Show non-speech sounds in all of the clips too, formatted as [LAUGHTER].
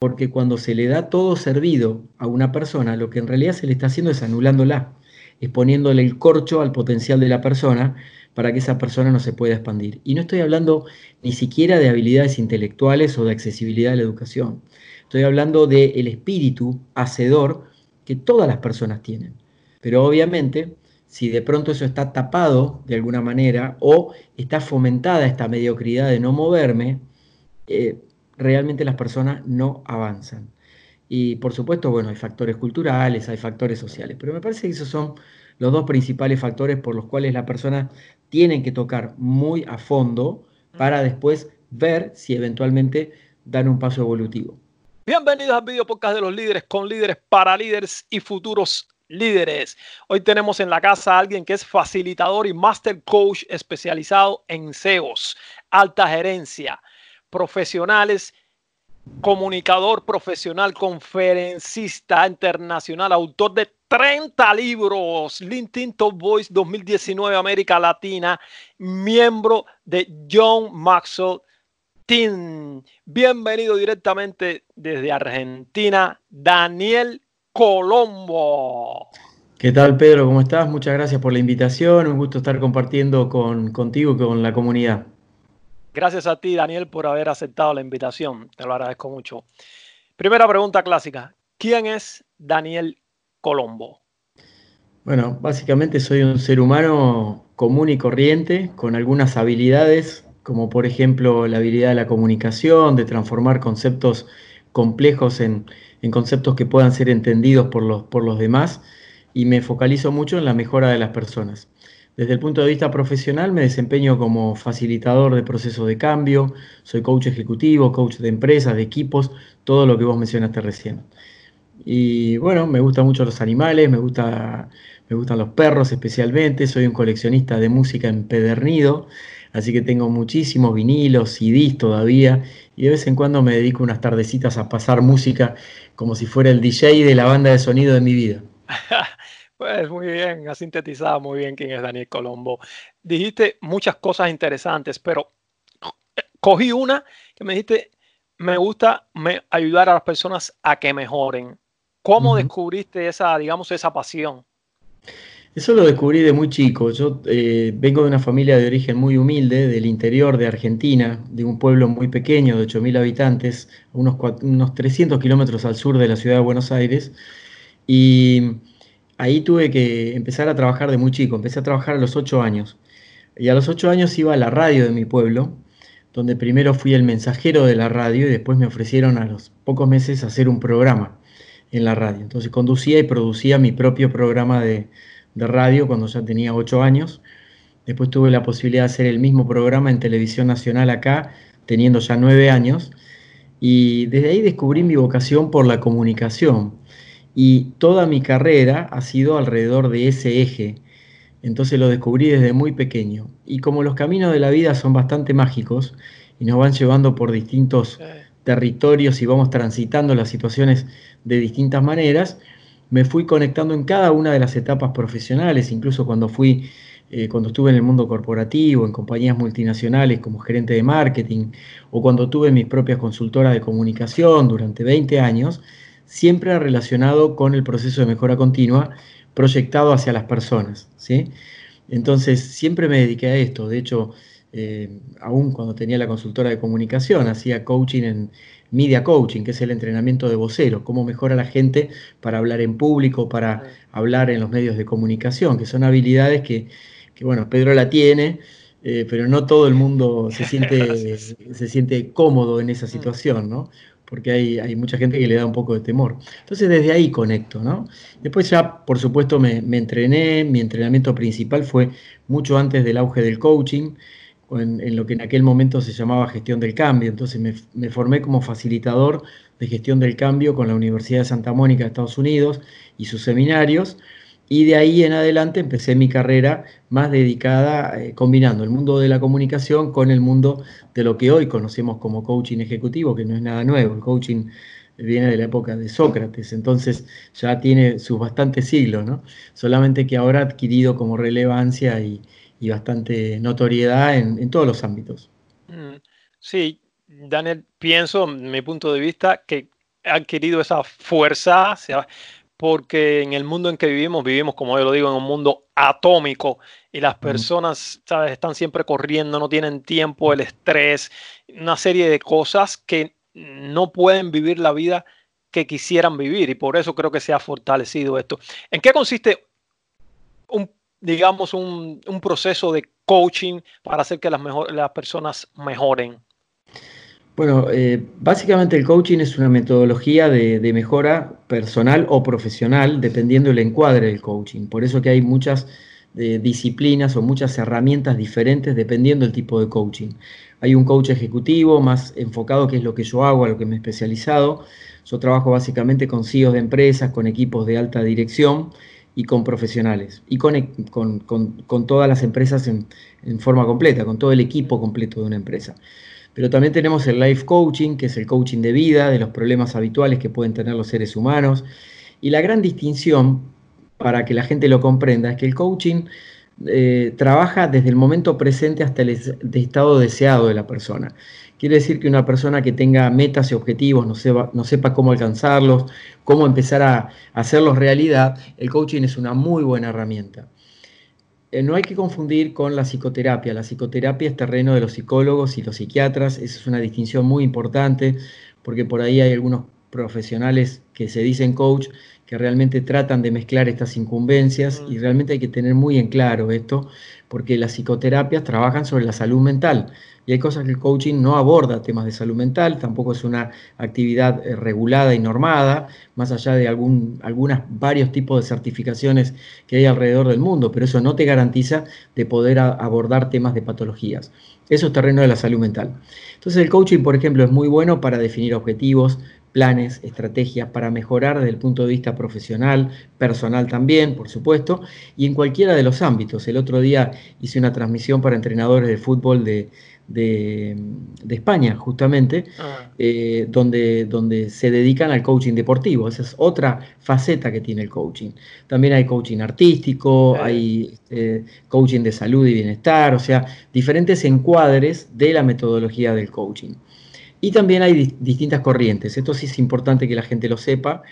porque cuando se le da todo servido a una persona, lo que en realidad se le está haciendo es anulándola, es poniéndole el corcho al potencial de la persona para que esa persona no se pueda expandir. Y no estoy hablando ni siquiera de habilidades intelectuales o de accesibilidad a la educación. Estoy hablando del espíritu hacedor que todas las personas tienen. Pero obviamente, si de pronto eso está tapado de alguna manera o está fomentada esta mediocridad de no moverme, eh, realmente las personas no avanzan. Y por supuesto, bueno, hay factores culturales, hay factores sociales, pero me parece que esos son los dos principales factores por los cuales las personas tienen que tocar muy a fondo para después ver si eventualmente dan un paso evolutivo. Bienvenidos al video podcast de los líderes con líderes para líderes y futuros líderes. Hoy tenemos en la casa a alguien que es facilitador y master coach especializado en CEOs, alta gerencia, profesionales, comunicador profesional, conferencista internacional, autor de 30 libros, LinkedIn Top Voice 2019 América Latina, miembro de John Maxwell Team. Bienvenido directamente desde Argentina, Daniel Colombo. ¿Qué tal, Pedro? ¿Cómo estás? Muchas gracias por la invitación. Un gusto estar compartiendo con, contigo y con la comunidad. Gracias a ti, Daniel, por haber aceptado la invitación. Te lo agradezco mucho. Primera pregunta clásica. ¿Quién es Daniel Colombo? Bueno, básicamente soy un ser humano común y corriente, con algunas habilidades, como por ejemplo la habilidad de la comunicación, de transformar conceptos complejos en, conceptos que puedan ser entendidos por los, por los demás, y me focalizo mucho en la mejora de las personas. Desde el punto de vista profesional me desempeño como facilitador de procesos de cambio, soy coach ejecutivo, coach de empresas, de equipos, todo lo que vos mencionaste recién. Y bueno, me gustan mucho los animales, me, gusta, me gustan los perros especialmente, soy un coleccionista de música empedernido, así que tengo muchísimos vinilos, CDs todavía, y de vez en cuando me dedico unas tardecitas a pasar música como si fuera el DJ de la banda de sonido de mi vida. [LAUGHS] Pues muy bien, ha sintetizado muy bien quién es Daniel Colombo. Dijiste muchas cosas interesantes, pero cogí una que me dijiste, me gusta ayudar a las personas a que mejoren. ¿Cómo descubriste esa, digamos, esa pasión? Eso lo descubrí de muy chico. Yo eh, vengo de una familia de origen muy humilde, del interior de Argentina, de un pueblo muy pequeño, de 8.000 habitantes, unos, unos 300 kilómetros al sur de la ciudad de Buenos Aires. Y ahí tuve que empezar a trabajar de muy chico. Empecé a trabajar a los 8 años. Y a los 8 años iba a la radio de mi pueblo, donde primero fui el mensajero de la radio y después me ofrecieron a los pocos meses hacer un programa en la radio. Entonces conducía y producía mi propio programa de, radio cuando ya tenía 8 años. Después tuve la posibilidad de hacer el mismo programa en televisión nacional acá, teniendo ya 9 años. Y desde ahí descubrí mi vocación por la comunicación y toda mi carrera ha sido alrededor de ese eje. Entonces lo descubrí desde muy pequeño. Y como los caminos de la vida son bastante mágicos y nos van llevando por distintos territorios y vamos transitando las situaciones de distintas maneras, me fui conectando en cada una de las etapas profesionales, incluso cuando fui, eh, cuando estuve en el mundo corporativo, en compañías multinacionales como gerente de marketing, o cuando tuve mis propias consultoras de comunicación durante 20 años, siempre relacionado con el proceso de mejora continua proyectado hacia las personas. ¿sí? Entonces, siempre me dediqué a esto. De hecho, eh, aún cuando tenía la consultora de comunicación, hacía coaching en media coaching, que es el entrenamiento de voceros, cómo mejora la gente para hablar en público, para hablar en los medios de comunicación, que son habilidades que, bueno, Pedro la tiene, eh, pero no todo el mundo se siente, [LAUGHS] se siente cómodo en esa mm. situación, ¿no? Porque hay, mucha gente que le da un poco de temor. Entonces desde ahí conecto, ¿no? Después ya, por supuesto, me, entrené, mi entrenamiento principal fue mucho antes del auge del coaching, en, lo que en aquel momento se llamaba gestión del cambio, entonces me, me formé como facilitador de gestión del cambio con la Universidad de Santa Mónica de Estados Unidos y sus seminarios, y de ahí en adelante empecé mi carrera más dedicada, eh, combinando el mundo de la comunicación con el mundo de lo que hoy conocemos como coaching ejecutivo, que no es nada nuevo. El coaching viene de la época de Sócrates, entonces ya tiene sus bastantes siglos, ¿no? Solamente que ahora ha adquirido como relevancia y, bastante notoriedad en, todos los ámbitos. Mm, sí, Daniel, pienso, mi punto de vista, que adquirido esa fuerza, porque en el mundo en que vivimos, vivimos, como yo lo digo, en un mundo atómico y las personas, ¿sabes? Están siempre corriendo, no tienen tiempo, el estrés, una serie de cosas que no pueden vivir la vida que quisieran vivir y por eso creo que se ha fortalecido esto. ¿En qué consiste un, digamos, un, proceso de coaching para hacer que las, mejor, las personas mejoren? Bueno, eh, básicamente el coaching es una metodología de, mejora personal o profesional, dependiendo del encuadre del coaching. Por eso que hay muchas eh, disciplinas o muchas herramientas diferentes dependiendo del tipo de coaching. Hay un coach ejecutivo más enfocado, que es lo que yo hago, a lo que me he especializado. Yo trabajo básicamente con CEOs de empresas, con equipos de alta dirección y con profesionales y con, con, todas las empresas en, forma completa, con todo el equipo completo de una empresa. Pero también tenemos el life coaching, que es el coaching de vida, de los problemas habituales que pueden tener los seres humanos. Y la gran distinción, para que la gente lo comprenda, es que el coaching eh, trabaja desde el momento presente hasta el estado deseado de la persona. Quiere decir que una persona que tenga metas y objetivos, no sepa, no sepa cómo alcanzarlos, cómo empezar a, hacerlos realidad, el coaching es una muy buena herramienta. Eh, no hay que confundir con la psicoterapia. La psicoterapia es terreno de los psicólogos y los psiquiatras. Esa es una distinción muy importante porque por ahí hay algunos profesionales que se dicen coach que realmente tratan de mezclar estas incumbencias y realmente hay que tener muy en claro esto porque las psicoterapias trabajan sobre la salud mental y hay cosas que el coaching no aborda temas de salud mental, tampoco es una actividad eh, regulada y normada, más allá de algún, algunas, varios tipos de certificaciones que hay alrededor del mundo, pero eso no te garantiza de poder abordar temas de patologías. Eso es terreno de la salud mental. Entonces el coaching, por ejemplo, es muy bueno para definir objetivos, planes, estrategias para mejorar desde el punto de vista profesional, personal también, por supuesto, y en cualquiera de los ámbitos. El otro día hice una transmisión para entrenadores de fútbol de, de, España, justamente, ah. eh, donde, donde se dedican al coaching deportivo. Esa es otra faceta que tiene el coaching. También hay coaching artístico, hay este, coaching de salud y bienestar, o sea, diferentes encuadres de la metodología del coaching. Y también hay distintas corrientes. Esto sí es importante que la gente lo sepa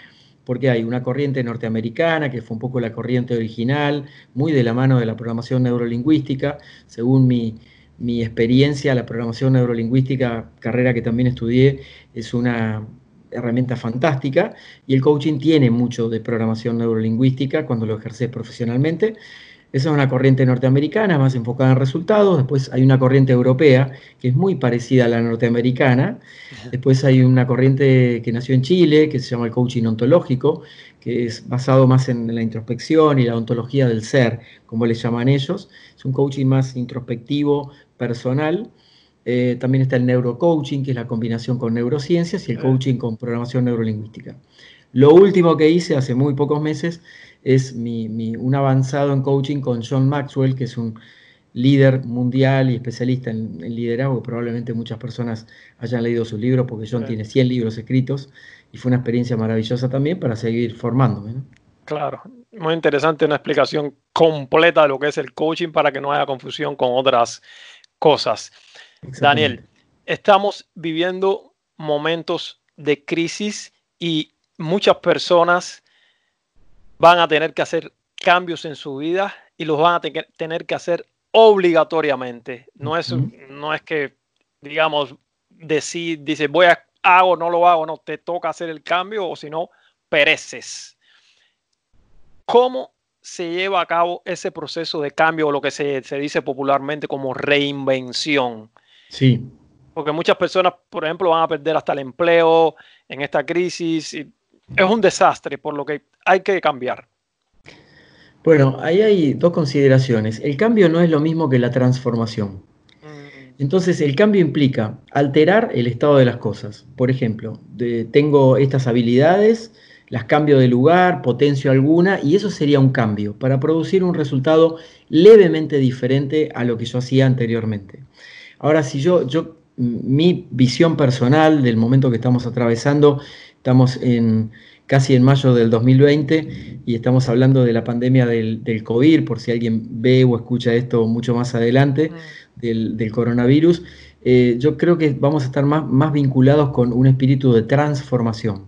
porque hay una corriente norteamericana, que fue un poco la corriente original, muy de la mano de la programación neurolingüística, según mi, mi experiencia, la programación neurolingüística, carrera que también estudié, es una herramienta fantástica y el coaching tiene mucho de programación neurolingüística cuando lo ejerces profesionalmente. Esa es una corriente norteamericana más enfocada en resultados. Después hay una corriente europea que es muy parecida a la norteamericana. Después hay una corriente que nació en Chile que se llama el coaching ontológico, que es basado más en la introspección y la ontología del ser, como le llaman ellos. Es un coaching más introspectivo, personal. Eh, también está el neurocoaching, que es la combinación con neurociencias, y el coaching con programación neurolingüística. Lo último que hice hace muy pocos meses es mi, un avanzado en coaching con John Maxwell, que es un líder mundial y especialista en, liderazgo. Probablemente muchas personas hayan leído sus libros, porque John tiene 100 libros escritos y fue una experiencia maravillosa también para seguir formándome. Claro, muy interesante, una explicación completa de lo que es el coaching para que no haya confusión con otras cosas. Daniel, estamos viviendo momentos de crisis y muchas personas van a tener que hacer cambios en su vida y los van a tener que hacer obligatoriamente. No es, no es que, digamos, decir, dice, voy a, hago, no lo hago, no, te toca hacer el cambio o si no, pereces. ¿Cómo se lleva a cabo ese proceso de cambio o lo que se, dice popularmente como reinvención. Sí. Porque muchas personas, por ejemplo, van a perder hasta el empleo en esta crisis. Y es un desastre, por lo que hay que cambiar. Bueno, ahí hay dos consideraciones. El cambio no es lo mismo que la transformación. Mm. Entonces, el cambio implica alterar el estado de las cosas. Por ejemplo, tengo estas habilidades, las cambio de lugar, potencio alguna, y eso sería un cambio para producir un resultado levemente diferente a lo que yo hacía anteriormente. Ahora, si yo, yo, mi visión personal del momento que estamos atravesando, estamos en casi en mayo del 2020 y estamos hablando de la pandemia del, COVID, por si alguien ve o escucha esto mucho más adelante, del, coronavirus, eh, yo creo que vamos a estar más, más vinculados con un espíritu de transformación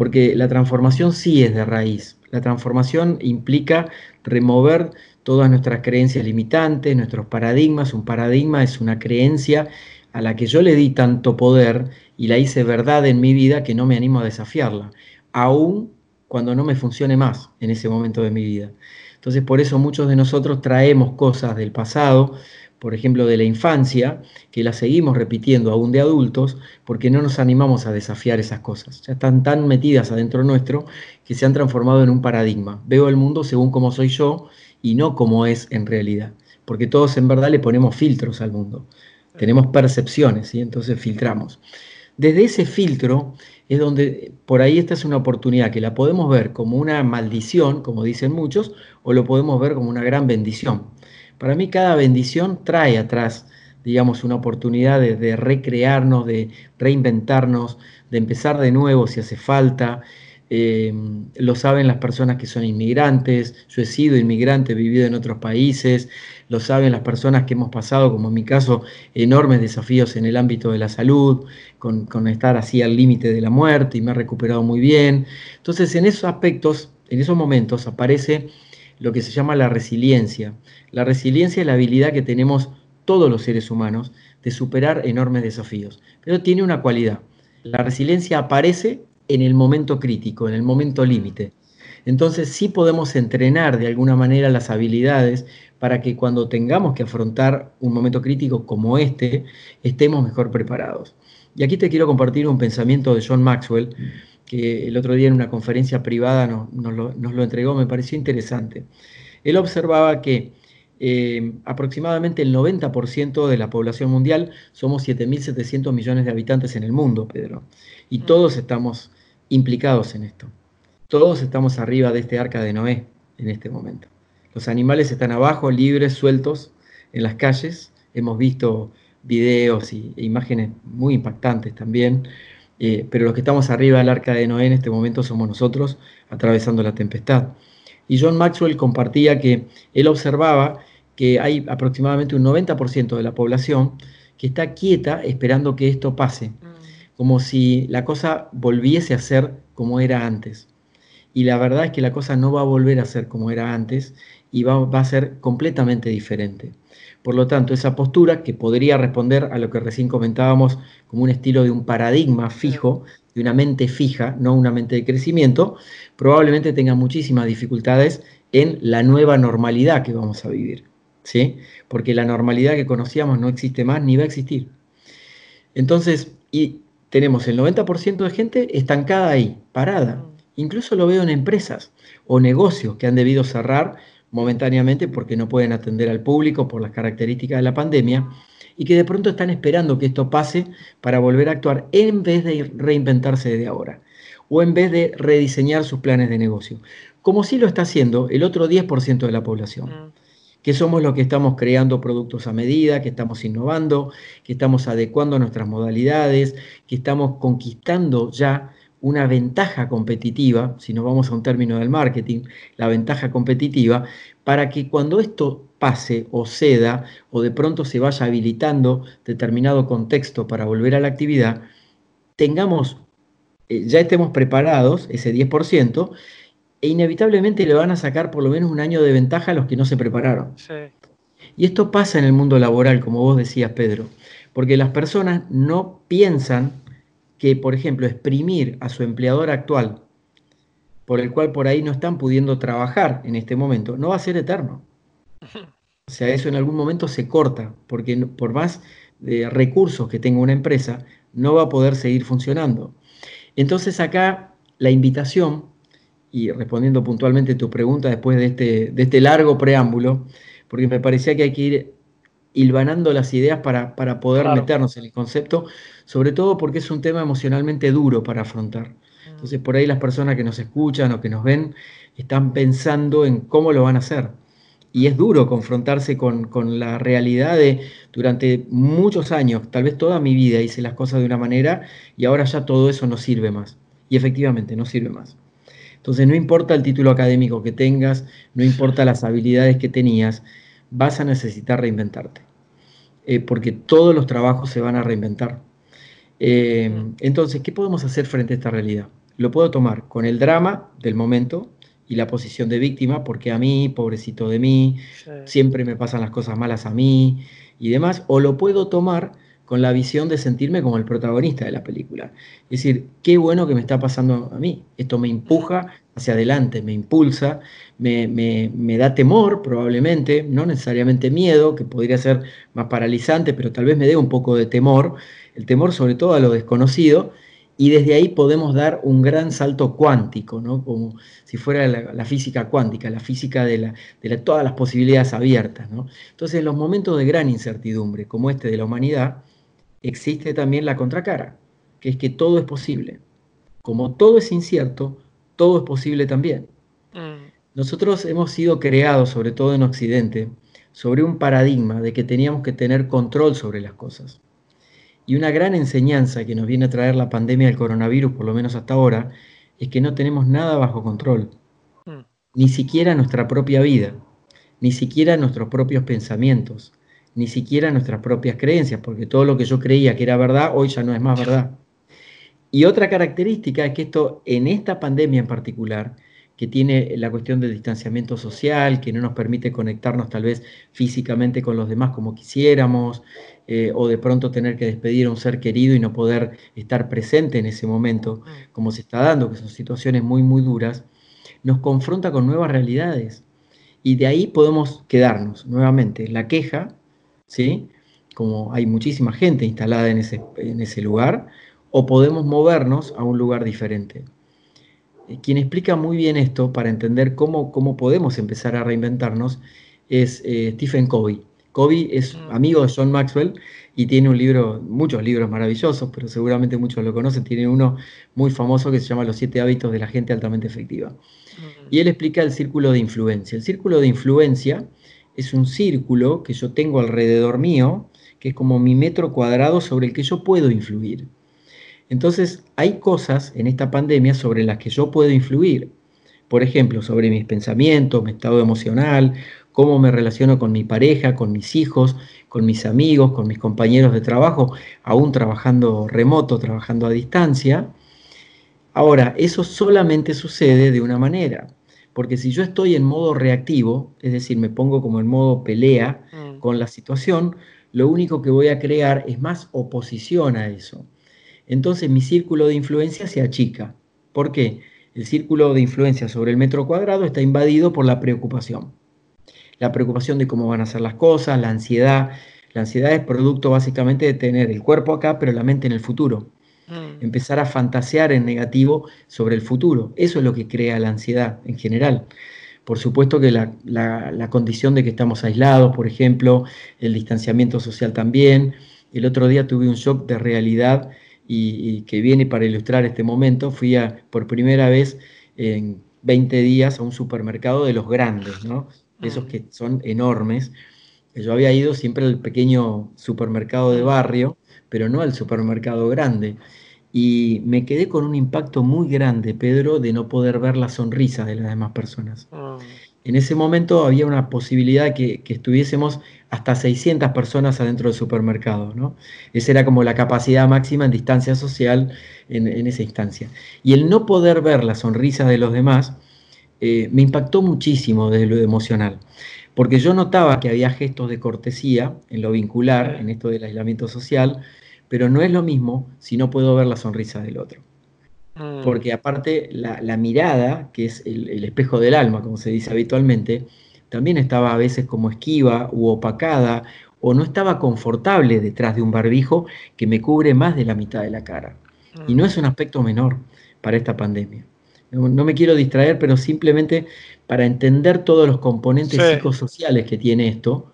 porque la transformación sí es de raíz. La transformación implica remover todas nuestras creencias limitantes, nuestros paradigmas. Un paradigma es una creencia a la que yo le di tanto poder y la hice verdad en mi vida que no me animo a desafiarla, aún cuando no me funcione más en ese momento de mi vida. Entonces por eso muchos de nosotros traemos cosas del pasado, por ejemplo de la infancia, que las seguimos repitiendo aún de adultos, porque no nos animamos a desafiar esas cosas. Ya están tan metidas adentro nuestro que se han transformado en un paradigma. Veo el mundo según como soy yo y no como es en realidad, porque todos en verdad le ponemos filtros al mundo. Tenemos percepciones y entonces filtramos. Desde ese filtro es donde por ahí esta es una oportunidad que la podemos ver como una maldición, como dicen muchos, o lo podemos ver como una gran bendición. Para mí cada bendición trae atrás, digamos, una oportunidad de, recrearnos, de reinventarnos, de empezar de nuevo si hace falta. Eh, lo saben las personas que son inmigrantes, yo he sido inmigrante, he vivido en otros países, lo saben las personas que hemos pasado, como en mi caso, enormes desafíos en el ámbito de la salud, con, estar así al límite de la muerte y me he recuperado muy bien. Entonces, en esos aspectos, en esos momentos aparece lo que se llama la resiliencia. La resiliencia es la habilidad que tenemos todos los seres humanos de superar enormes desafíos, pero tiene una cualidad. La resiliencia aparece en el momento crítico, en el momento límite. Entonces sí podemos entrenar de alguna manera las habilidades para que cuando tengamos que afrontar un momento crítico como este, estemos mejor preparados. Y aquí te quiero compartir un pensamiento de John Maxwell, que el otro día en una conferencia privada nos, lo, entregó, me pareció interesante. Él observaba que eh, aproximadamente el 90% de la población mundial somos 7.700 millones de habitantes en el mundo, Pedro, y mm. todos estamos implicados en esto. Todos estamos arriba de este arca de Noé en este momento. Los animales están abajo, libres, sueltos en las calles. Hemos visto videos e imágenes muy impactantes también, eh, pero los que estamos arriba del arca de Noé en este momento somos nosotros atravesando la tempestad. Y John Maxwell compartía que él observaba que hay aproximadamente un 90% de la población que está quieta esperando que esto pase, mm. como si la cosa volviese a ser como era antes. Y la verdad es que la cosa no va a volver a ser como era antes y va, a ser completamente diferente. Por lo tanto, esa postura que podría responder a lo que recién comentábamos como un estilo de un paradigma fijo, de una mente fija, no una mente de crecimiento, probablemente tenga muchísimas dificultades en la nueva normalidad que vamos a vivir. ¿sí? Porque la normalidad que conocíamos no existe más ni va a existir. Entonces, y tenemos el 90% de gente estancada ahí, parada. Mm. Incluso lo veo en empresas o negocios que han debido cerrar momentáneamente porque no pueden atender al público por las características de la pandemia y que de pronto están esperando que esto pase para volver a actuar en vez de reinventarse desde ahora o en vez de rediseñar sus planes de negocio, como sí lo está haciendo el otro 10% de la población, mm. que somos los que estamos creando productos a medida, que estamos innovando, que estamos adecuando nuestras modalidades, que estamos conquistando ya una ventaja competitiva, si nos vamos a un término del marketing, la ventaja competitiva, para que cuando esto pase o ceda o de pronto se vaya habilitando determinado contexto para volver a la actividad, tengamos, eh, ya estemos preparados, ese 10%, e inevitablemente le van a sacar por lo menos un año de ventaja a los que no se prepararon. Y esto pasa en el mundo laboral, como vos decías, Pedro, porque las personas no piensan que, por ejemplo, exprimir a su empleador actual, por el cual por ahí no están pudiendo trabajar en este momento, no va a ser eterno. O sea, eso en algún momento se corta, porque por más de recursos que tenga una empresa, no va a poder seguir funcionando. Entonces acá la invitación, y respondiendo puntualmente tu pregunta después de este, de este largo preámbulo, porque me parecía que hay que ir hilvanando las ideas para, poder meternos en el concepto, sobre todo porque es un tema emocionalmente duro para afrontar. Mm. Entonces, por ahí las personas que nos escuchan o que nos ven están pensando en cómo lo van a hacer. Y es duro confrontarse con, con, la realidad de durante muchos años, tal vez toda mi vida hice las cosas de una manera y ahora ya todo eso no sirve más. Y efectivamente no sirve más. Entonces no importa el título académico que tengas, no importa las habilidades que tenías, vas a necesitar reinventarte, eh, porque todos los trabajos se van a reinventar. Eh, entonces, ¿qué podemos hacer frente a esta realidad? lo puedo tomar con el drama del momento y la posición de víctima, porque a mí, pobrecito de mí, siempre me pasan las cosas malas a mí y demás, o lo puedo tomar con la visión de sentirme como el protagonista de la película. Es decir, qué bueno que me está pasando a mí. Esto me empuja hacia adelante, me impulsa, me, da temor probablemente, no necesariamente miedo, que podría ser más paralizante, pero tal vez me dé un poco de temor, el temor sobre todo a lo desconocido, y desde ahí podemos dar un gran salto cuántico, ¿no? como si fuera la, física cuántica, la física de, todas las posibilidades abiertas. ¿no? Entonces, en los momentos de gran incertidumbre, como este de la humanidad, existe también la contracara, que es que todo es posible. Como todo es incierto, todo es posible también. Mm. Nosotros hemos sido creados, sobre todo en Occidente, sobre un paradigma de que teníamos que tener control sobre las cosas. Y una gran enseñanza que nos viene a traer la pandemia del coronavirus, por lo menos hasta ahora, es que no tenemos nada bajo control. Hmm. Ni siquiera nuestra propia vida, ni siquiera nuestros propios pensamientos, ni siquiera nuestras propias creencias, porque todo lo que yo creía que era verdad, hoy ya no es más verdad. Y otra característica es que esto, en esta pandemia en particular, que tiene la cuestión del distanciamiento social, que no nos permite conectarnos tal vez físicamente con los demás como quisiéramos, eh, o de pronto tener que despedir a un ser querido y no poder estar presente en ese momento, como se está dando, que son situaciones muy, muy duras, nos confronta con nuevas realidades. Y de ahí podemos quedarnos nuevamente. La queja, ¿sí? como hay muchísima gente instalada en ese, en ese lugar, o podemos movernos a un lugar diferente. Eh, quien explica muy bien esto para entender cómo, cómo podemos empezar a reinventarnos es eh, Stephen Covey. Kobe es mm. amigo de John Maxwell y tiene un libro, muchos libros maravillosos, pero seguramente muchos lo conocen. Tiene uno muy famoso que se llama Los siete hábitos de la gente altamente efectiva. Mm. Y él explica el círculo de influencia. El círculo de influencia es un círculo que yo tengo alrededor mío, que es como mi metro cuadrado sobre el que yo puedo influir. Entonces, hay cosas en esta pandemia sobre las que yo puedo influir. Por ejemplo, sobre mis pensamientos, mi estado emocional, cómo me relaciono con mi pareja, con mis hijos, con mis amigos, con mis compañeros de trabajo, aún trabajando remoto, trabajando a distancia. Ahora, eso solamente sucede de una manera, porque si yo estoy en modo reactivo, es decir, me pongo como en modo pelea mm. con la situación, lo único que voy a crear es más oposición a eso. Entonces mi círculo de influencia se achica. ¿Por qué? El círculo de influencia sobre el metro cuadrado está invadido por la preocupación la preocupación de cómo van a ser las cosas, la ansiedad. La ansiedad es producto básicamente de tener el cuerpo acá, pero la mente en el futuro. Mm. Empezar a fantasear en negativo sobre el futuro. Eso es lo que crea la ansiedad en general. Por supuesto que la, condición de que estamos aislados, por ejemplo, el distanciamiento social también. El otro día tuve un shock de realidad y, que viene para ilustrar este momento. Fui a, por primera vez en 20 días a un supermercado de los grandes, ¿no? esos que son enormes. Yo había ido siempre al pequeño supermercado de barrio, pero no al supermercado grande. Y me quedé con un impacto muy grande, Pedro, de no poder ver la sonrisa de las demás personas. Ah. En ese momento había una posibilidad que, que, estuviésemos hasta 600 personas adentro del supermercado. ¿no? Esa era como la capacidad máxima en distancia social en, en esa instancia. Y el no poder ver la sonrisa de los demás eh, me impactó muchísimo desde lo emocional, porque yo notaba que había gestos de cortesía en lo vincular, en esto del aislamiento social, pero no es lo mismo si no puedo ver la sonrisa del otro. Mm. Porque aparte la, mirada, que es el, espejo del alma, como se dice habitualmente, también estaba a veces como esquiva u opacada o no estaba confortable detrás de un barbijo que me cubre más de la mitad de la cara. Y no mm. es un aspecto menor para esta pandemia. No, me quiero distraer, pero simplemente para entender todos los componentes psicosociales que tiene esto,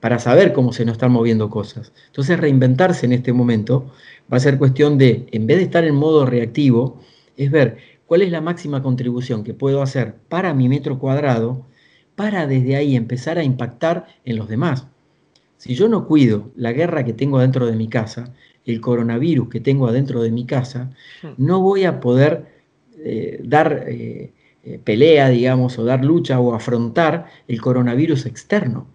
para saber cómo se nos están moviendo cosas. Entonces, reinventarse en este momento va a ser cuestión de, en vez de estar en modo reactivo, es ver cuál es la máxima contribución que puedo hacer para mi metro cuadrado, para desde ahí empezar a impactar en los demás. Si yo no cuido la guerra que tengo dentro de mi casa, el coronavirus que tengo adentro de mi casa, hmm. no voy a poder eh, dar eh, eh, pelea, digamos, o dar lucha o afrontar el coronavirus externo.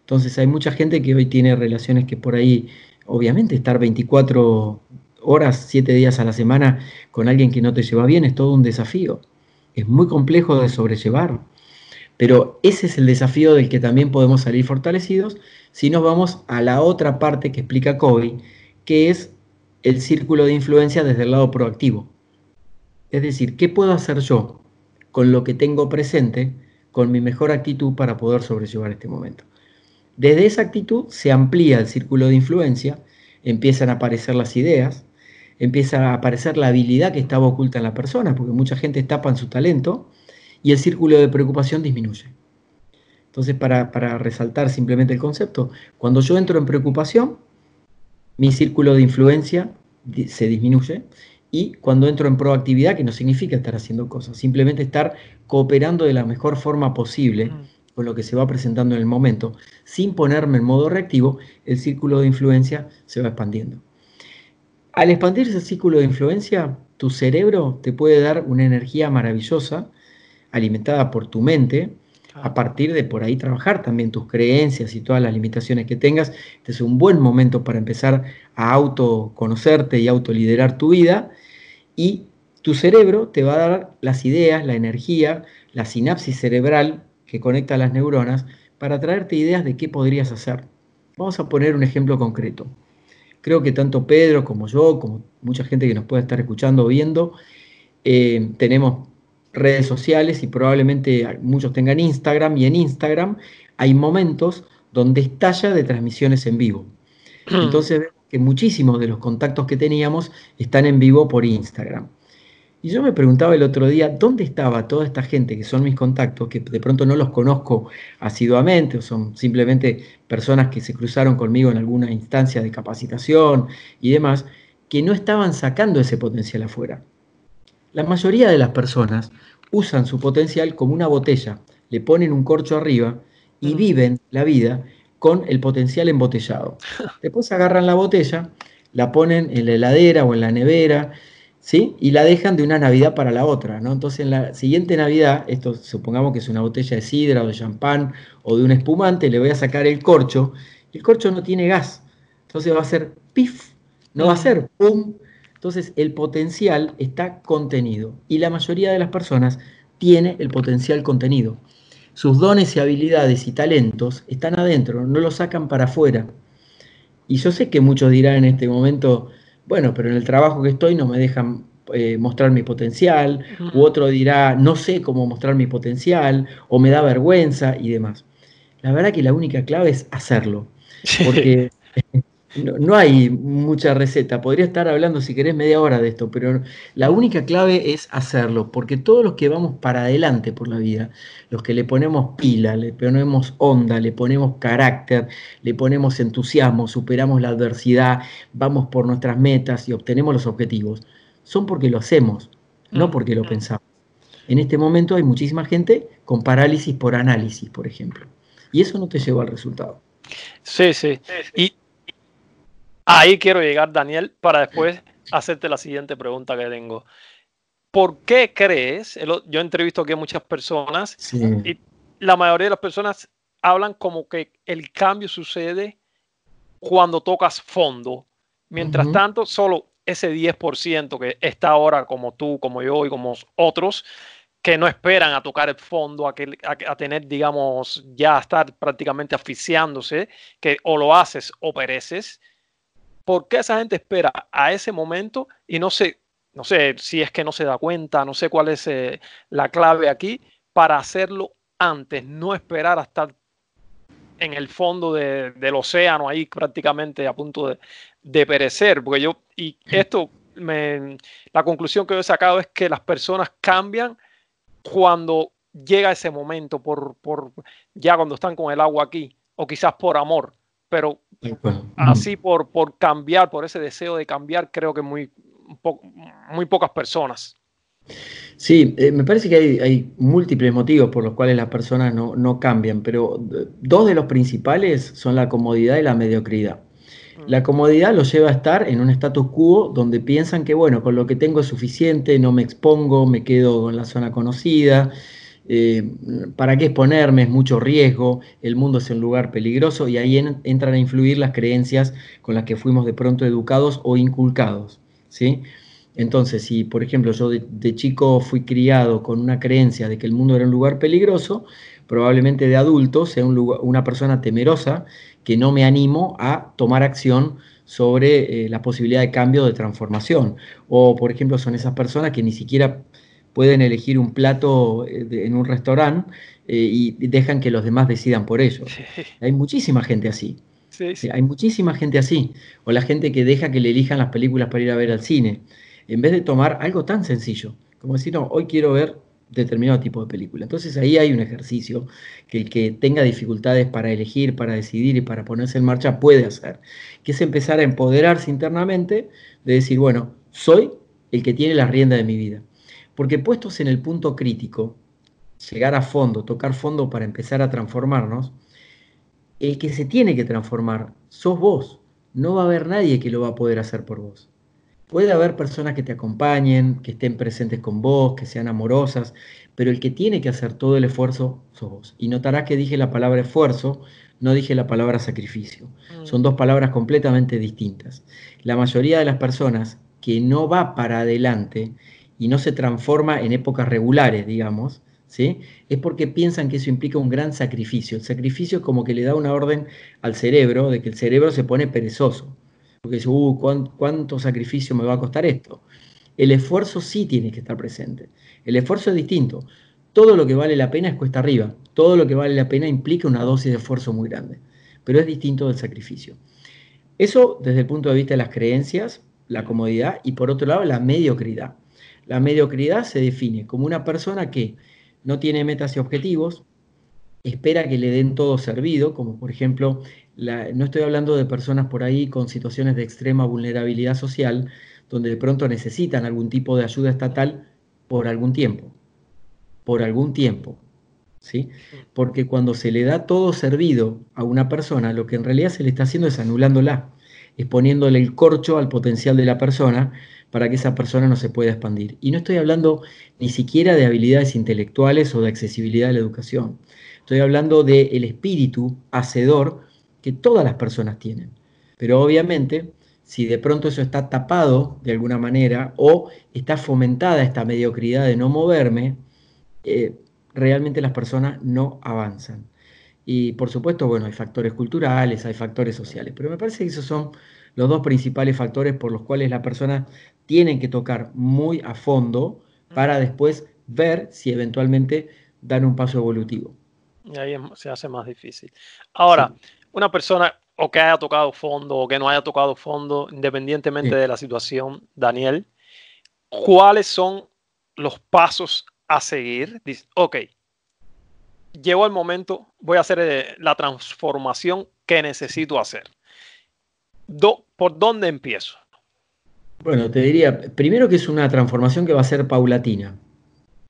Entonces hay mucha gente que hoy tiene relaciones que por ahí, obviamente, estar 24 horas, siete días a la semana con alguien que no te lleva bien, es todo un desafío. Es muy complejo de sobrellevar. Pero ese es el desafío del que también podemos salir fortalecidos si nos vamos a la otra parte que explica Kobe, que es el círculo de influencia desde el lado proactivo. Es decir, ¿qué puedo hacer yo con lo que tengo presente, con mi mejor actitud para poder sobrellevar este momento? Desde esa actitud se amplía el círculo de influencia, empiezan a aparecer las ideas, empieza a aparecer la habilidad que estaba oculta en la persona, porque mucha gente tapa en su talento y el círculo de preocupación disminuye. Entonces, para, resaltar simplemente el concepto, cuando yo entro en preocupación, mi círculo de influencia se disminuye y cuando entro en proactividad, que no significa estar haciendo cosas, simplemente estar cooperando de la mejor forma posible con lo que se va presentando en el momento, sin ponerme en modo reactivo, el círculo de influencia se va expandiendo. Al expandirse el círculo de influencia, tu cerebro te puede dar una energía maravillosa, alimentada por tu mente, a partir de por ahí trabajar también tus creencias y todas las limitaciones que tengas. Este es un buen momento para empezar a autoconocerte y autoliderar tu vida y tu cerebro te va a dar las ideas, la energía, la sinapsis cerebral que conecta las neuronas para traerte ideas de qué podrías hacer. Vamos a poner un ejemplo concreto. Creo que tanto Pedro como yo, como mucha gente que nos puede estar escuchando o viendo, eh, tenemos redes sociales y probablemente muchos tengan Instagram y en Instagram hay momentos donde estalla de transmisiones en vivo. [CLEARS THROAT] Entonces vemos que muchísimos de los contactos que teníamos están en vivo por Instagram. Y yo me preguntaba el otro día, ¿dónde estaba toda esta gente que son mis contactos, que de pronto no los conozco asiduamente, o son simplemente personas que se cruzaron conmigo en alguna instancia de capacitación y demás, que no estaban sacando ese potencial afuera? La mayoría de las personas usan su potencial como una botella, le ponen un corcho arriba y viven la vida con el potencial embotellado. Después agarran la botella, la ponen en la heladera o en la nevera, ¿sí? Y la dejan de una Navidad para la otra, ¿no? Entonces en la siguiente Navidad, esto supongamos que es una botella de sidra o de champán o de un espumante, le voy a sacar el corcho, el corcho no tiene gas, entonces va a ser pif, no va a ser pum, entonces el potencial está contenido y la mayoría de las personas tiene el potencial contenido. Sus dones y habilidades y talentos están adentro, no los sacan para afuera. Y yo sé que muchos dirán en este momento, bueno, pero en el trabajo que estoy no me dejan eh, mostrar mi potencial, u otro dirá, no sé cómo mostrar mi potencial, o me da vergüenza y demás. La verdad que la única clave es hacerlo, porque [LAUGHS] no, hay mucha receta. Podría estar hablando, si querés, media hora de esto, pero la única clave es hacerlo, porque todos los que vamos para adelante por la vida, los que le ponemos pila, le ponemos onda, le ponemos carácter, le ponemos entusiasmo, superamos la adversidad, vamos por nuestras metas y obtenemos los objetivos, son porque lo hacemos, no mm. porque lo pensamos. En este momento hay muchísima gente con parálisis por análisis, por ejemplo, y eso no te lleva al resultado. Sí, sí. Y Ahí quiero llegar, Daniel, para después hacerte la siguiente pregunta que tengo. ¿Por qué crees? Yo entrevisto aquí a muchas personas y la mayoría de las personas hablan como que el cambio sucede cuando tocas fondo. Mientras tanto, solo ese 10% que está ahora como tú, como yo y como otros, que no esperan a tocar el fondo, a, que, a, tener, digamos, ya estar prácticamente asfixiándose, que o lo haces o pereces, ¿Por qué esa gente espera a ese momento y no sé, no sé si es que no se da cuenta, no sé cuál es eh, la clave aquí para hacerlo antes, no esperar a estar en el fondo del océano ahí prácticamente a punto de, perecer, porque yo, y esto, me, la conclusión que yo he sacado es que las personas cambian cuando llega ese momento, por, por ya cuando están con el agua aquí, o quizás por amor, pero así por, por cambiar, por ese deseo de cambiar, creo que muy, muy pocas personas. Sí, eh, me parece que hay, múltiples motivos por los cuales las personas no, cambian, pero dos de los principales son la comodidad y la mediocridad. Mm. La comodidad los lleva a estar en un status quo donde piensan que, bueno, con lo que tengo es suficiente, no me expongo, me quedo en la zona conocida, eh, ¿para qué exponerme? Es mucho riesgo, el mundo es un lugar peligroso y ahí entran a influir las creencias con las que fuimos de pronto educados o inculcados. ¿sí? Entonces, si por ejemplo yo de, chico fui criado con una creencia de que el mundo era un lugar peligroso, probablemente de adulto sea un una persona temerosa que no me animo a tomar acción sobre eh, la posibilidad de cambio, de transformación. O, por ejemplo, son esas personas que ni siquiera pueden elegir un plato eh, en un restaurante eh, y dejan que los demás decidan por ellos. Hay muchísima gente así. Hay muchísima gente así. O la gente que deja que le elijan las películas para ir a ver al cine. En vez de tomar algo tan sencillo, como decir, no, hoy quiero ver determinado tipo de película. Entonces ahí hay un ejercicio que el que tenga dificultades para elegir, para decidir y para ponerse en marcha puede hacer, que es empezar a empoderarse internamente de decir, bueno, soy el que tiene la rienda de mi vida. Porque puestos en el punto crítico, llegar a fondo, tocar fondo para empezar a transformarnos, el que se tiene que transformar sos vos. No va a haber nadie que lo va a poder hacer por vos. Puede haber personas que te acompañen, que estén presentes con vos, que sean amorosas, pero el que tiene que hacer todo el esfuerzo sos vos. Y notarás que dije la palabra esfuerzo, no dije la palabra sacrificio. Mm. Son dos palabras completamente distintas. La mayoría de las personas que no va para adelante y no se transforma en épocas regulares, digamos, ¿sí? es porque piensan que eso implica un gran sacrificio. El sacrificio es como que le da una orden al cerebro de que el cerebro se pone perezoso porque dice, uh, ¿cuánto, sacrificio me va a costar esto? El esfuerzo sí tiene que estar presente. El esfuerzo es distinto. Todo lo que vale la pena es cuesta arriba. Todo lo que vale la pena implica una dosis de esfuerzo muy grande. Pero es distinto del sacrificio. Eso desde el punto de vista de las creencias, la comodidad y por otro lado la mediocridad. La mediocridad se define como una persona que no tiene metas y objetivos, espera que le den todo servido, como por ejemplo no estoy hablando de personas por ahí con situaciones de extrema vulnerabilidad social, donde de pronto necesitan algún tipo de ayuda estatal por algún tiempo. Por algún tiempo. ¿sí? Porque cuando se le da todo servido a una persona, lo que en realidad se le está haciendo es anulándola, es poniéndole el corcho al potencial de la persona para que esa persona no se pueda expandir. Y no estoy hablando ni siquiera de habilidades intelectuales o de accesibilidad a la educación. Estoy hablando del espíritu hacedor que todas las personas tienen. Pero obviamente, si de pronto eso está tapado de alguna manera o está fomentada esta mediocridad de no moverme, eh, realmente las personas no avanzan. Y por supuesto, bueno, hay factores culturales, hay factores sociales, pero me parece que esos son los dos principales factores por los cuales las personas tienen que tocar muy a fondo para después ver si eventualmente dan un paso evolutivo. Y ahí se hace más difícil. Ahora, una persona o que haya tocado fondo o que no haya tocado fondo, independientemente de la situación, Daniel, ¿cuáles son los pasos a seguir? Dice, ok, llegó el momento, voy a hacer eh, la transformación que necesito hacer. ¿Por dónde empiezo? Bueno, te diría, primero que es una transformación que va a ser paulatina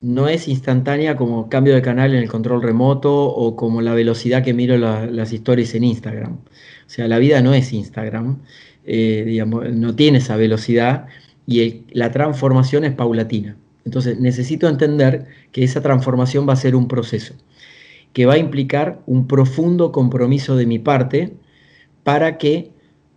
no es instantánea como cambio de canal en el control remoto o como la velocidad que miro las stories en Instagram. O sea, la vida no es Instagram, eh, digamos, no tiene esa velocidad y la transformación es paulatina. Entonces necesito entender que esa transformación va a ser un proceso que va a implicar un profundo compromiso de mi parte para que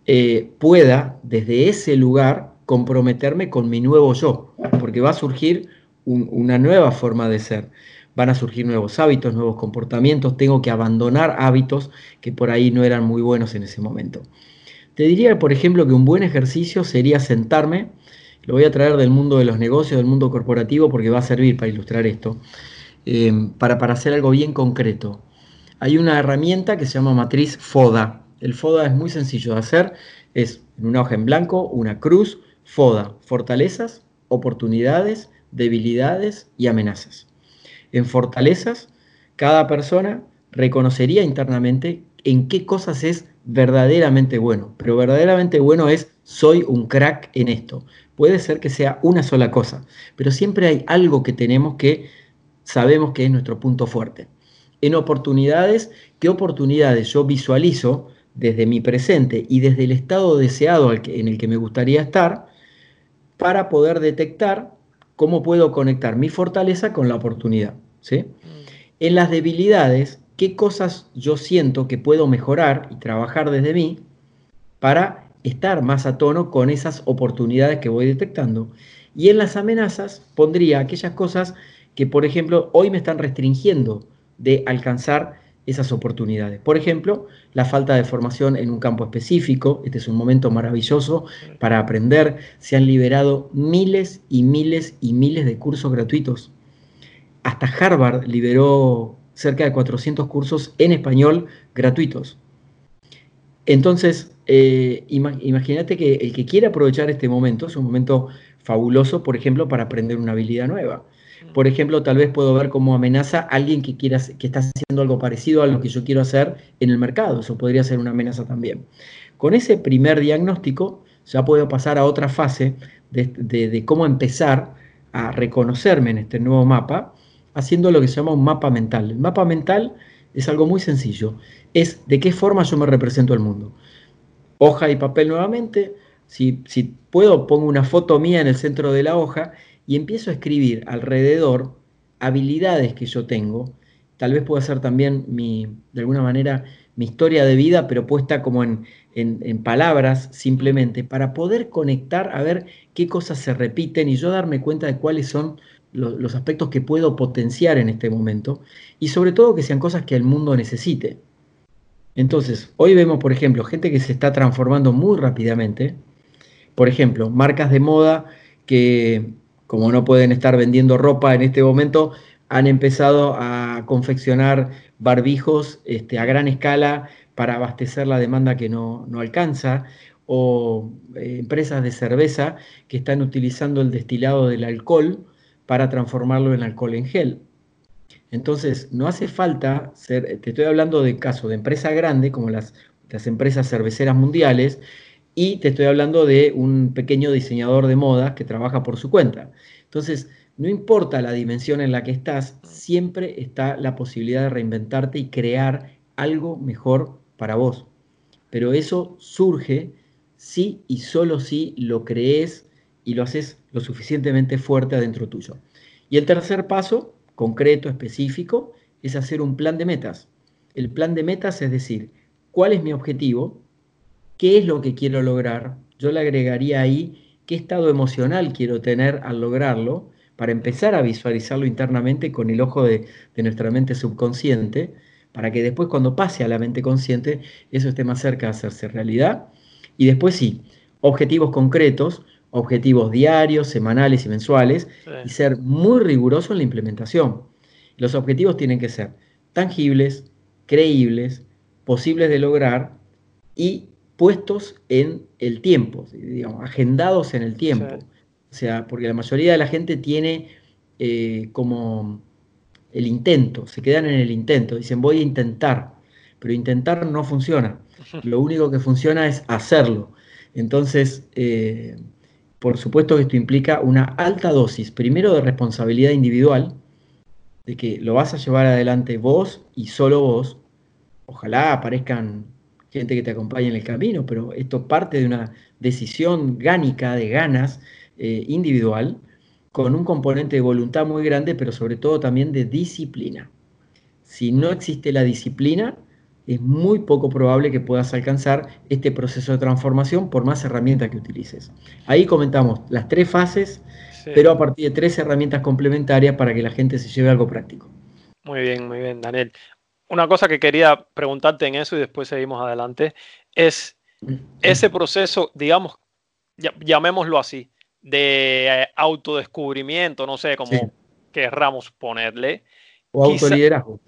eh, pueda desde ese lugar comprometerme con mi nuevo yo, porque va a surgir una nueva forma de ser. Van a surgir nuevos hábitos, nuevos comportamientos. Tengo que abandonar hábitos que por ahí no eran muy buenos en ese momento. Te diría, por ejemplo, que un buen ejercicio sería sentarme. Lo voy a traer del mundo de los negocios, del mundo corporativo, porque va a servir para ilustrar esto. Eh, para, para hacer algo bien concreto. Hay una herramienta que se llama matriz FODA. El FODA es muy sencillo de hacer. Es en una hoja en blanco, una cruz, FODA, fortalezas, oportunidades, debilidades y amenazas. En fortalezas, cada persona reconocería internamente en qué cosas es verdaderamente bueno, pero verdaderamente bueno es soy un crack en esto. Puede ser que sea una sola cosa, pero siempre hay algo que tenemos que sabemos que es nuestro punto fuerte. En oportunidades, ¿qué oportunidades yo visualizo desde mi presente y desde el estado deseado en el que me gustaría estar para poder detectar cómo puedo conectar mi fortaleza con la oportunidad. ¿sí? Mm. En las debilidades, qué cosas yo siento que puedo mejorar y trabajar desde mí para estar más a tono con esas oportunidades que voy detectando. Y en las amenazas pondría aquellas cosas que, por ejemplo, hoy me están restringiendo de alcanzar esas oportunidades. Por ejemplo, la falta de formación en un campo específico. Este es un momento maravilloso para aprender. Se han liberado miles y miles y miles de cursos gratuitos. Hasta Harvard liberó cerca de 400 cursos en español gratuitos. Entonces, eh, imagínate que el que quiere aprovechar este momento, es un momento fabuloso, por ejemplo, para aprender una habilidad nueva. Por ejemplo, tal vez puedo ver como amenaza a alguien que, quiera, que está haciendo algo parecido a lo que yo quiero hacer en el mercado. Eso podría ser una amenaza también. Con ese primer diagnóstico ya puedo pasar a otra fase de cómo empezar a reconocerme en este nuevo mapa, haciendo lo que se llama un mapa mental. El mapa mental es algo muy sencillo. Es de qué forma yo me represento al mundo. Hoja y papel nuevamente. Si, si puedo, pongo una foto mía en el centro de la hoja y empiezo a escribir alrededor habilidades que yo tengo. Tal vez pueda ser también mi, de alguna manera, mi historia de vida, pero puesta como en, en, palabras simplemente, para poder conectar a ver qué cosas se repiten y yo darme cuenta de cuáles son los, los aspectos que puedo potenciar en este momento y sobre todo que sean cosas que el mundo necesite. Entonces, hoy vemos, por ejemplo, gente que se está transformando muy rápidamente. Por ejemplo, marcas de moda que como no pueden estar vendiendo ropa en este momento, han empezado a confeccionar barbijos este, a gran escala para abastecer la demanda que no, alcanza, o eh, empresas de cerveza que están utilizando el destilado del alcohol para transformarlo en alcohol en gel. Entonces, no hace falta ser, te estoy hablando de caso de empresa grande, como las, las empresas cerveceras mundiales, y te estoy hablando de un pequeño diseñador de modas que trabaja por su cuenta. Entonces, no importa la dimensión en la que estás, siempre está la posibilidad de reinventarte y crear algo mejor para vos. Pero eso surge si y solo si lo crees y lo haces lo suficientemente fuerte adentro tuyo. Y el tercer paso, concreto, específico, es hacer un plan de metas. El plan de metas es decir, ¿cuál es mi objetivo? Qué es lo que quiero lograr. Yo le agregaría ahí qué estado emocional quiero tener al lograrlo para empezar a visualizarlo internamente con el ojo de, nuestra mente subconsciente, para que después cuando pase a la mente consciente, eso esté más cerca de hacerse realidad. Y después sí, objetivos concretos, objetivos diarios, semanales y mensuales, y ser muy riguroso en la implementación. Los objetivos tienen que ser tangibles, creíbles, posibles de lograr y puestos en el tiempo, digamos, agendados en el tiempo. O sea, porque la mayoría de la gente tiene eh, como el intento, se quedan en el intento, dicen voy a intentar, pero intentar no funciona. [LAUGHS] Lo único que funciona es hacerlo. Entonces, eh, por supuesto que esto implica una alta dosis, primero de responsabilidad individual, de que lo vas a llevar adelante vos y solo vos. Ojalá aparezcan gente que te acompañe en el camino, pero esto parte de una decisión gánica, de ganas, eh, individual, con un componente de voluntad muy grande, pero sobre todo también de disciplina. Si no existe la disciplina, es muy poco probable que puedas alcanzar este proceso de transformación por más herramientas que utilices. Ahí comentamos las tres fases, pero a partir de tres herramientas complementarias para que la gente se lleve algo práctico. Muy bien, muy bien, Daniel una cosa que quería preguntarte en eso y después seguimos adelante es ese proceso, digamos, llamémoslo así, de eh, autodescubrimiento, no sé cómo querramos ponerle. O autoliderazgo.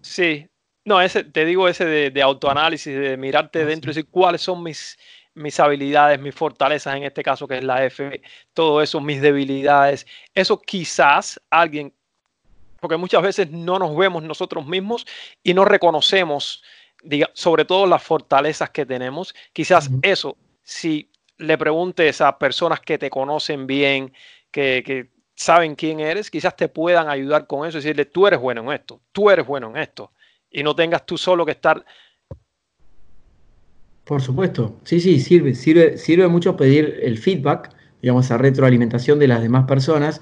Sí, no, ese, te digo ese de, autoanálisis, de mirarte ah, dentro y decir cuáles son mis, mis habilidades, mis fortalezas, en este caso que es la F, todo eso, mis debilidades. Eso quizás alguien porque muchas veces no nos vemos nosotros mismos y no reconocemos, diga, sobre todo las fortalezas que tenemos. Quizás eso, si le preguntes a personas que te conocen bien, que, saben quién eres, quizás te puedan ayudar con eso y decirle, tú eres bueno en esto, tú eres bueno en esto, y no tengas tú solo que estar... Por supuesto, sí, sí, sirve, sirve, sirve mucho pedir el feedback, digamos, esa retroalimentación de las demás personas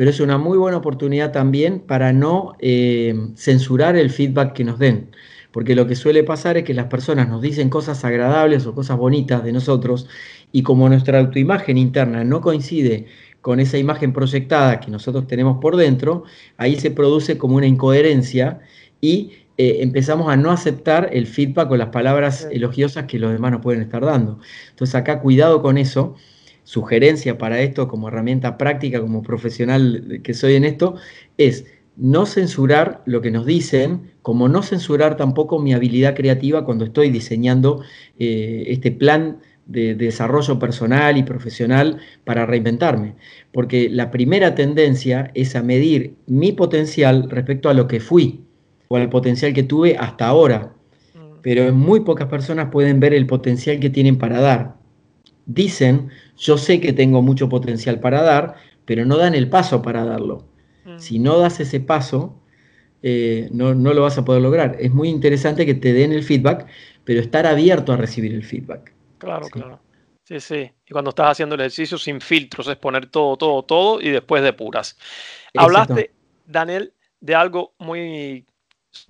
pero es una muy buena oportunidad también para no eh, censurar el feedback que nos den. Porque lo que suele pasar es que las personas nos dicen cosas agradables o cosas bonitas de nosotros y como nuestra autoimagen interna no coincide con esa imagen proyectada que nosotros tenemos por dentro, ahí se produce como una incoherencia y eh, empezamos a no aceptar el feedback o las palabras elogiosas que los demás nos pueden estar dando. Entonces acá cuidado con eso. Sugerencia para esto como herramienta práctica, como profesional que soy en esto, es no censurar lo que nos dicen, como no censurar tampoco mi habilidad creativa cuando estoy diseñando eh, este plan de, desarrollo personal y profesional para reinventarme. Porque la primera tendencia es a medir mi potencial respecto a lo que fui o al potencial que tuve hasta ahora. Mm. Pero muy pocas personas pueden ver el potencial que tienen para dar. Dicen, yo sé que tengo mucho potencial para dar, pero no dan el paso para darlo. Mm. Si no das ese paso, eh, no, lo vas a poder lograr. Es muy interesante que te den el feedback, pero estar abierto a recibir el feedback. Claro, claro. Sí, sí. Y cuando estás haciendo el ejercicio sin filtros, es poner todo, todo, todo y después de puras. Hablaste, Daniel, de algo muy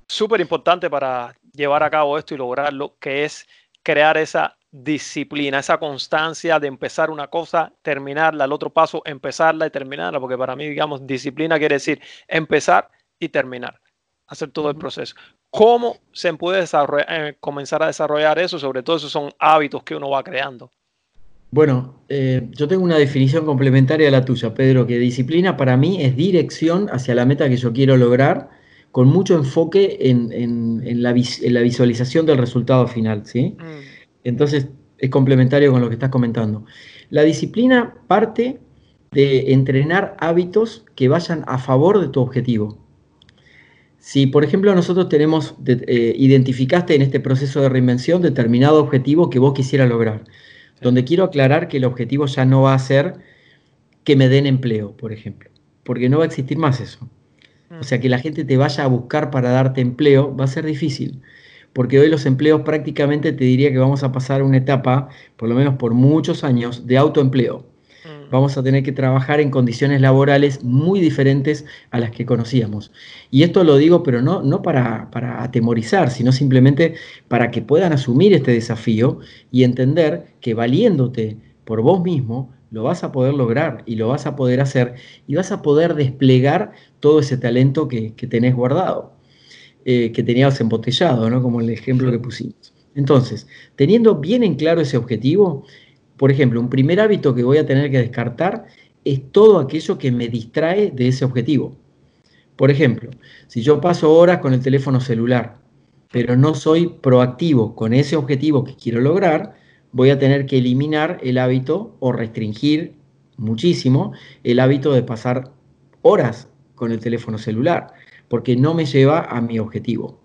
súper importante para llevar a cabo esto y lograrlo, que es crear esa disciplina, esa constancia de empezar una cosa, terminarla, el otro paso, empezarla y terminarla, porque para mí, digamos, disciplina quiere decir empezar y terminar, hacer todo el proceso. ¿Cómo se puede eh, comenzar a desarrollar eso? Sobre todo esos son hábitos que uno va creando. Bueno, eh, yo tengo una definición complementaria a la tuya, Pedro, que disciplina para mí es dirección hacia la meta que yo quiero lograr, con mucho enfoque en, la, visualización del resultado final, ¿sí? Mm. Entonces, es complementario con lo que estás comentando. La disciplina parte de entrenar hábitos que vayan a favor de tu objetivo. Si, por ejemplo, nosotros tenemos, eh, identificaste en este proceso de reinvención determinado objetivo que vos quisieras lograr, donde quiero aclarar que el objetivo ya no va a ser que me den empleo, por ejemplo, porque no va a existir más eso. O sea, que la gente te vaya a buscar para darte empleo va a ser difícil, porque hoy los empleos prácticamente te diría que vamos a pasar una etapa, por lo menos por muchos años, de autoempleo. Vamos a tener que trabajar en condiciones laborales muy diferentes a las que conocíamos. Y esto lo digo, pero no, no para, para atemorizar, sino simplemente para que puedan asumir este desafío y entender que valiéndote por vos mismo, lo vas a poder lograr y lo vas a poder hacer y vas a poder desplegar todo ese talento que, tenés guardado, eh, que tenías embotellado, ¿no? como el ejemplo que pusimos. Entonces, teniendo bien en claro ese objetivo, por ejemplo, un primer hábito que voy a tener que descartar es todo aquello que me distrae de ese objetivo. Por ejemplo, si yo paso horas con el teléfono celular, pero no soy proactivo con ese objetivo que quiero lograr, voy a tener que eliminar el hábito o restringir muchísimo el hábito de pasar horas con el teléfono celular, porque no me lleva a mi objetivo.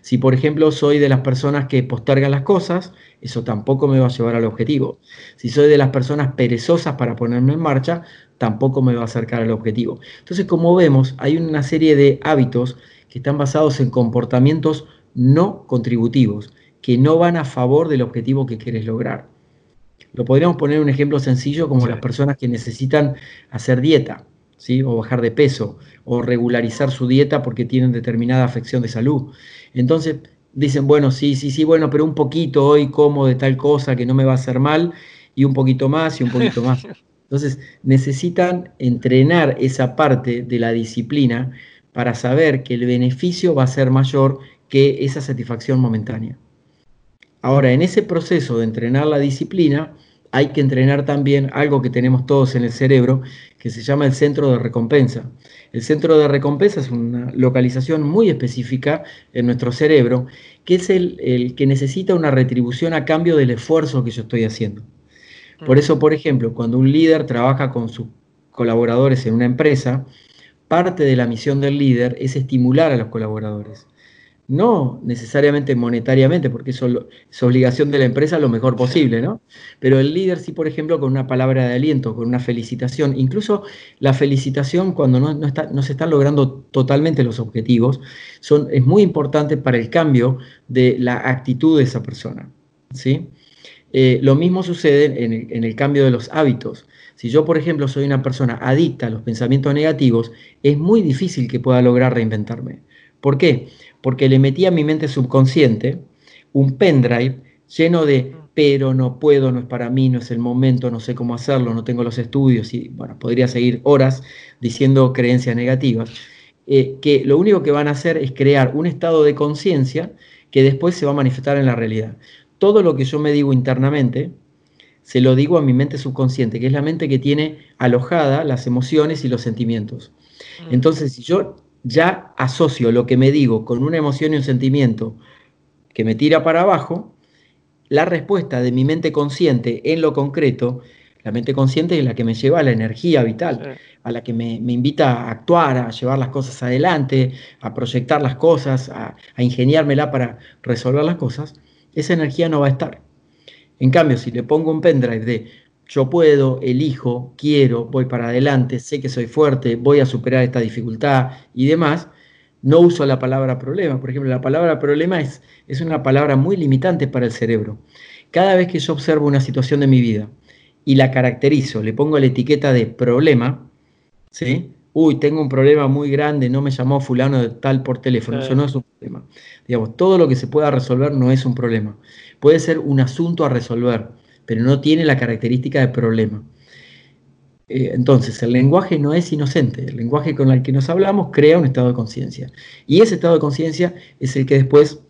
Si por ejemplo soy de las personas que postergan las cosas, eso tampoco me va a llevar al objetivo. Si soy de las personas perezosas para ponerme en marcha, tampoco me va a acercar al objetivo. Entonces, como vemos, hay una serie de hábitos que están basados en comportamientos no contributivos, que no van a favor del objetivo que quieres lograr. Lo podríamos poner un ejemplo sencillo como las personas que necesitan hacer dieta, ¿sí? o bajar de peso, o regularizar su dieta porque tienen determinada afección de salud. Entonces dicen, bueno, sí, sí, sí, bueno, pero un poquito hoy como de tal cosa que no me va a hacer mal, y un poquito más y un poquito más. [LAUGHS] Entonces necesitan entrenar esa parte de la disciplina para saber que el beneficio va a ser mayor que esa satisfacción momentánea. Ahora, en ese proceso de entrenar la disciplina, hay que entrenar también algo que tenemos todos en el cerebro, que se llama el centro de recompensa. El centro de recompensa es una localización muy específica en nuestro cerebro, que es el, que necesita una retribución a cambio del esfuerzo que yo estoy haciendo. Por eso, por ejemplo, cuando un líder trabaja con sus colaboradores en una empresa, parte de la misión del líder es estimular a los colaboradores no necesariamente monetariamente, porque eso es obligación de la empresa lo mejor posible, ¿no? Pero el líder sí, por ejemplo, con una palabra de aliento, con una felicitación, incluso la felicitación cuando no, no, se están logrando totalmente los objetivos, son, es muy importante para el cambio de la actitud de esa persona, ¿sí? Eh, lo mismo sucede en el, en el cambio de los hábitos. Si yo, por ejemplo, soy una persona adicta a los pensamientos negativos, es muy difícil que pueda lograr reinventarme ¿Por qué? Porque le metí a mi mente subconsciente un pendrive lleno de pero no puedo, no es para mí, no es el momento, no sé cómo hacerlo, no tengo los estudios y bueno, podría seguir horas diciendo creencias negativas, eh, que lo único que van a hacer es crear un estado de conciencia que después se va a manifestar en la realidad. Todo lo que yo me digo internamente, se lo digo a mi mente subconsciente, que es la mente que tiene alojada las emociones y los sentimientos. Mm. Entonces, si yo ya asocio lo que me digo con una emoción y un sentimiento que me tira para abajo, la respuesta de mi mente consciente en lo concreto, la mente consciente es la que me lleva a la energía vital, a la que me, invita a actuar, a llevar las cosas adelante, a proyectar las cosas, a, a ingeniármela para resolver las cosas, esa energía no va a estar. En cambio, si le pongo un pendrive de yo puedo, elijo, quiero, voy para adelante, sé que soy fuerte, voy a superar esta dificultad y demás, no uso la palabra problema. Por ejemplo, la palabra problema es, es una palabra muy limitante para el cerebro. Cada vez que yo observo una situación de mi vida y la caracterizo, le pongo la etiqueta de problema, ¿sí? Uy, tengo un problema muy grande, no me llamó fulano de tal por teléfono, eso no es un problema. Digamos, todo lo que se pueda resolver no es un problema. Puede ser un asunto a resolver, pero no tiene la característica de problema. Eh, entonces, el lenguaje no es inocente. El lenguaje con el que nos hablamos crea un estado de conciencia. Y ese estado de conciencia es el que después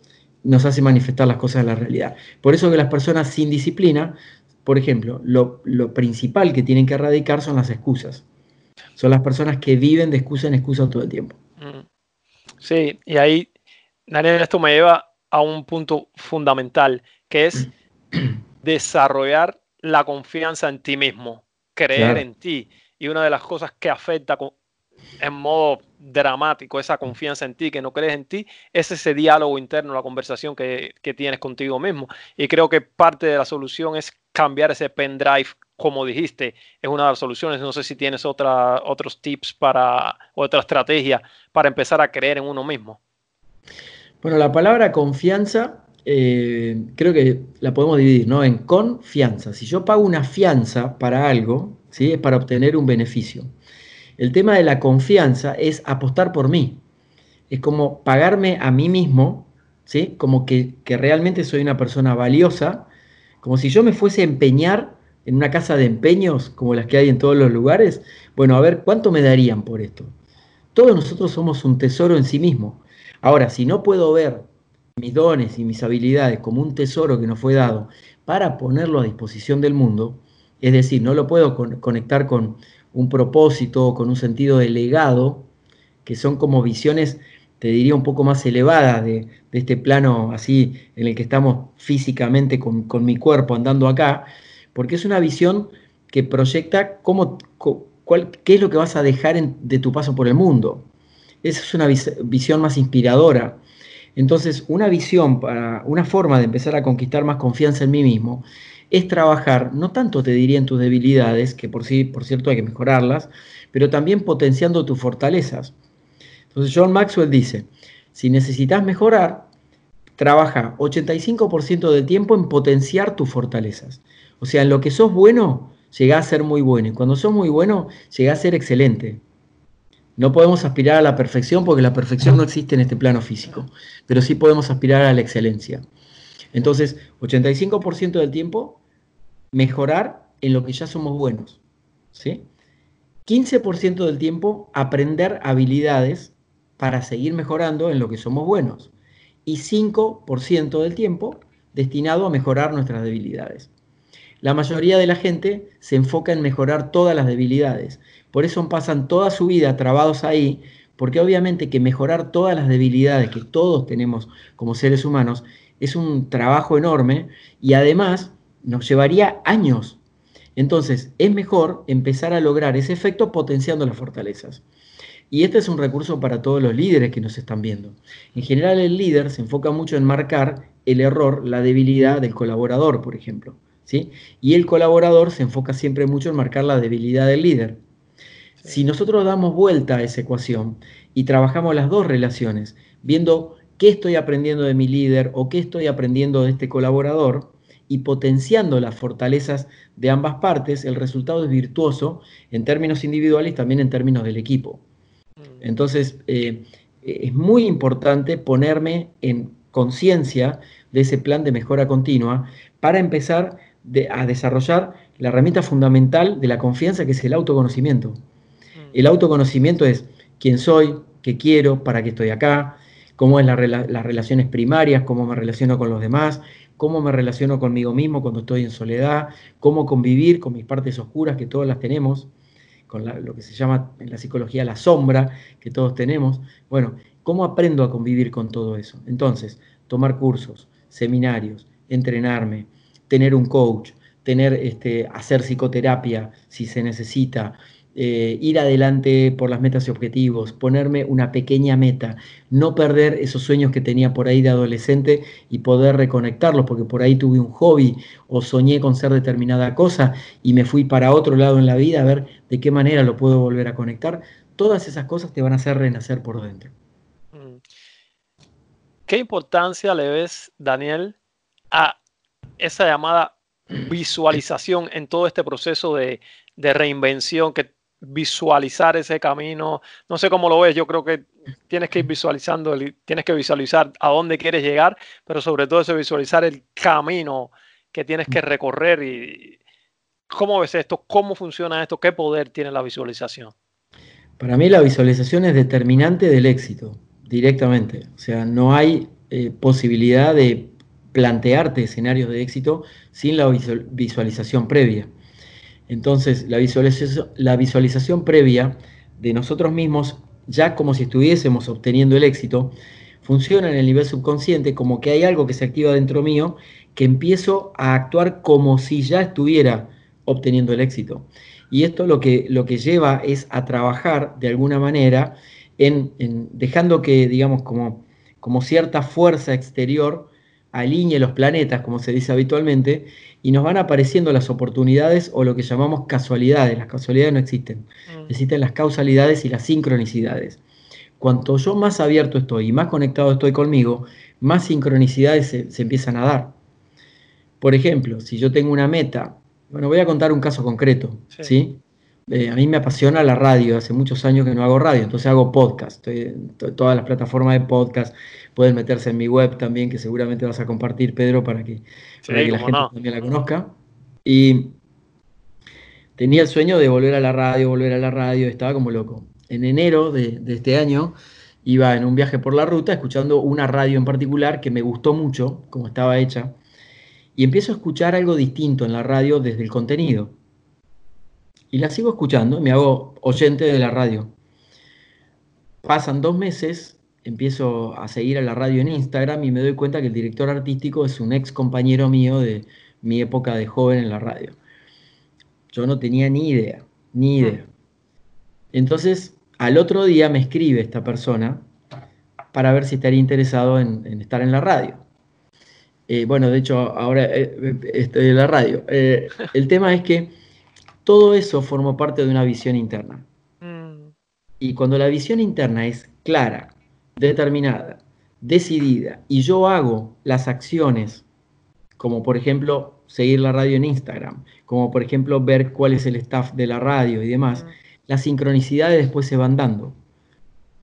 nos hace manifestar las cosas de la realidad. Por eso que las personas sin disciplina, por ejemplo, lo, principal que tienen que erradicar son las excusas. Son las personas que viven de excusa en excusa todo el tiempo. Mm. Sí, y ahí, Daniel, esto me lleva a un punto fundamental, que es [CLEARS THROAT] desarrollar la confianza en ti mismo creer en ti. Y una de las cosas que afecta en modo dramático esa confianza en ti, que no crees en ti, es ese diálogo interno, la conversación que, tienes contigo mismo. Y creo que parte de la solución es cambiar ese pendrive, como dijiste, es una de las soluciones. No sé si tienes otra, otros tips para, otra estrategia para empezar a creer en uno mismo. Bueno, la palabra confianza eh, creo que la podemos dividir ¿no? en confianza. Si yo pago una fianza para algo, ¿sí? es para obtener un beneficio. El tema de la confianza es apostar por mí. Es como pagarme a mí mismo, ¿sí? como que, que realmente soy una persona valiosa, como si yo me fuese a empeñar en una casa de empeños como las que hay en todos los lugares. Bueno, a ver, ¿cuánto me darían por esto? Todos nosotros somos un tesoro en sí mismo. Ahora, si no puedo ver mis dones y mis habilidades como un tesoro que nos fue dado para ponerlo a disposición del mundo, es decir, no lo puedo conectar con un propósito, con un sentido de legado, que son como visiones, te diría, un poco más elevadas de, este plano así en el que estamos físicamente con, mi cuerpo andando acá, porque es una visión que proyecta cómo, qué es lo que vas a dejar de tu paso por el mundo. Esa es una visión más inspiradora entonces, una visión para una forma de empezar a conquistar más confianza en mí mismo es trabajar, no tanto te diría en tus debilidades, que por sí, por cierto, hay que mejorarlas, pero también potenciando tus fortalezas. Entonces, John Maxwell dice, si necesitas mejorar, trabaja 85% del tiempo en potenciar tus fortalezas. O sea, en lo que sos bueno, llega a ser muy bueno. Y cuando sos muy bueno, llega a ser excelente. No podemos aspirar a la perfección porque la perfección no existe en este plano físico, pero sí podemos aspirar a la excelencia. Entonces, 85% del tiempo, mejorar en lo que ya somos buenos. ¿sí? 15% del tiempo, aprender habilidades para seguir mejorando en lo que somos buenos. Y 5% del tiempo destinado a mejorar nuestras debilidades. La mayoría de la gente se enfoca en mejorar todas las debilidades, por eso pasan toda su vida trabados ahí, porque obviamente que mejorar todas las debilidades que todos tenemos como seres humanos es un trabajo enorme y además nos llevaría años. Entonces, es mejor empezar a lograr ese efecto potenciando las fortalezas. Y este es un recurso para todos los líderes que nos están viendo. En general, el líder se enfoca mucho en marcar el error, la debilidad del colaborador, por ejemplo. ¿sí? Y el colaborador se enfoca siempre mucho en marcar la debilidad del líder. Si nosotros damos vuelta a esa ecuación y trabajamos las dos relaciones, viendo qué estoy aprendiendo de mi líder o qué estoy aprendiendo de este colaborador y potenciando las fortalezas de ambas partes, el resultado es virtuoso en términos individuales y también en términos del equipo. Mm. Entonces, eh, es muy importante ponerme en conciencia de ese plan de mejora continua para empezar a desarrollar la herramienta fundamental de la confianza que es el autoconocimiento. El autoconocimiento es quién soy, qué quiero, para qué estoy acá, cómo es las relaciones primarias, cómo me relaciono con los demás, cómo me relaciono conmigo mismo cuando estoy en soledad, cómo convivir con mis partes oscuras que todas las tenemos, con lo que se llama en la psicología la sombra que todos tenemos. Bueno, ¿cómo aprendo a convivir con todo eso? Entonces, tomar cursos, seminarios, entrenarme, tener un coach, tener, este, hacer psicoterapia si se necesita, eh, ir adelante por las metas y objetivos, ponerme una pequeña meta, no perder esos sueños que tenía por ahí de adolescente y poder reconectarlos, porque por ahí tuve un hobby o soñé con ser determinada cosa y me fui para otro lado en la vida a ver de qué manera lo puedo volver a conectar. Todas esas cosas te van a hacer renacer por dentro. Mm. ¿Qué importancia le ves, Daniel, a esa llamada visualización en todo este proceso de, de reinvención que visualizar ese camino. No sé cómo lo ves, yo creo que tienes que ir visualizando, tienes que visualizar a dónde quieres llegar, pero sobre todo eso, visualizar el camino que tienes que recorrer y cómo ves esto, cómo funciona esto, qué poder tiene la visualización. Para mí la visualización es determinante del éxito, directamente. O sea, no hay eh, posibilidad de plantearte escenarios de éxito sin la visualización previa. Entonces, la visualización, previa de nosotros mismos, ya como si estuviésemos obteniendo el éxito, funciona en el nivel subconsciente como que hay algo que se activa dentro mío que empiezo a actuar como si ya estuviera obteniendo el éxito. Y esto lo que, lo que lleva es a trabajar de alguna manera en, dejando que, digamos, como, como cierta fuerza exterior alinee los planetas, como se dice habitualmente, y nos van apareciendo las oportunidades o lo que llamamos casualidades. Las casualidades no existen, mm. existen las causalidades y las sincronicidades. Cuanto yo más abierto estoy y más conectado estoy conmigo, más sincronicidades se, empiezan a dar. Por ejemplo, si yo tengo una meta, bueno, voy a contar un caso concreto, ¿sí? Eh, a mí me apasiona la radio, hace muchos años que no hago radio, entonces hago podcast, estoy todas las plataformas de podcast, pueden meterse en mi web también, que seguramente vas a compartir, Pedro, para que, la gente también la conozca. Y tenía el sueño de volver a la radio, volver a la radio, estaba como loco. En enero de, de este año iba en un viaje por la ruta escuchando una radio en particular que me gustó mucho, como estaba hecha, y empiezo a escuchar algo distinto en la radio desde el contenido. Y la sigo escuchando, me hago oyente de la radio. Pasan dos meses empiezo a seguir a la radio en Instagram y me doy cuenta que el director artístico es un ex compañero mío de mi época de joven en la radio. Yo no tenía ni idea, ni hmm. idea. Entonces, al otro día me escribe esta persona para ver si estaría interesado en, estar en la radio. Eh, bueno, de hecho, ahora eh, estoy en la radio. Eh, el tema es que todo eso forma parte de una visión interna. Hmm. Y cuando la visión interna es clara, determinada, decidida, y yo hago las acciones, como por ejemplo seguir la radio en Instagram, como por ejemplo ver cuál es el staff de la radio y demás, las sincronicidades después se van dando.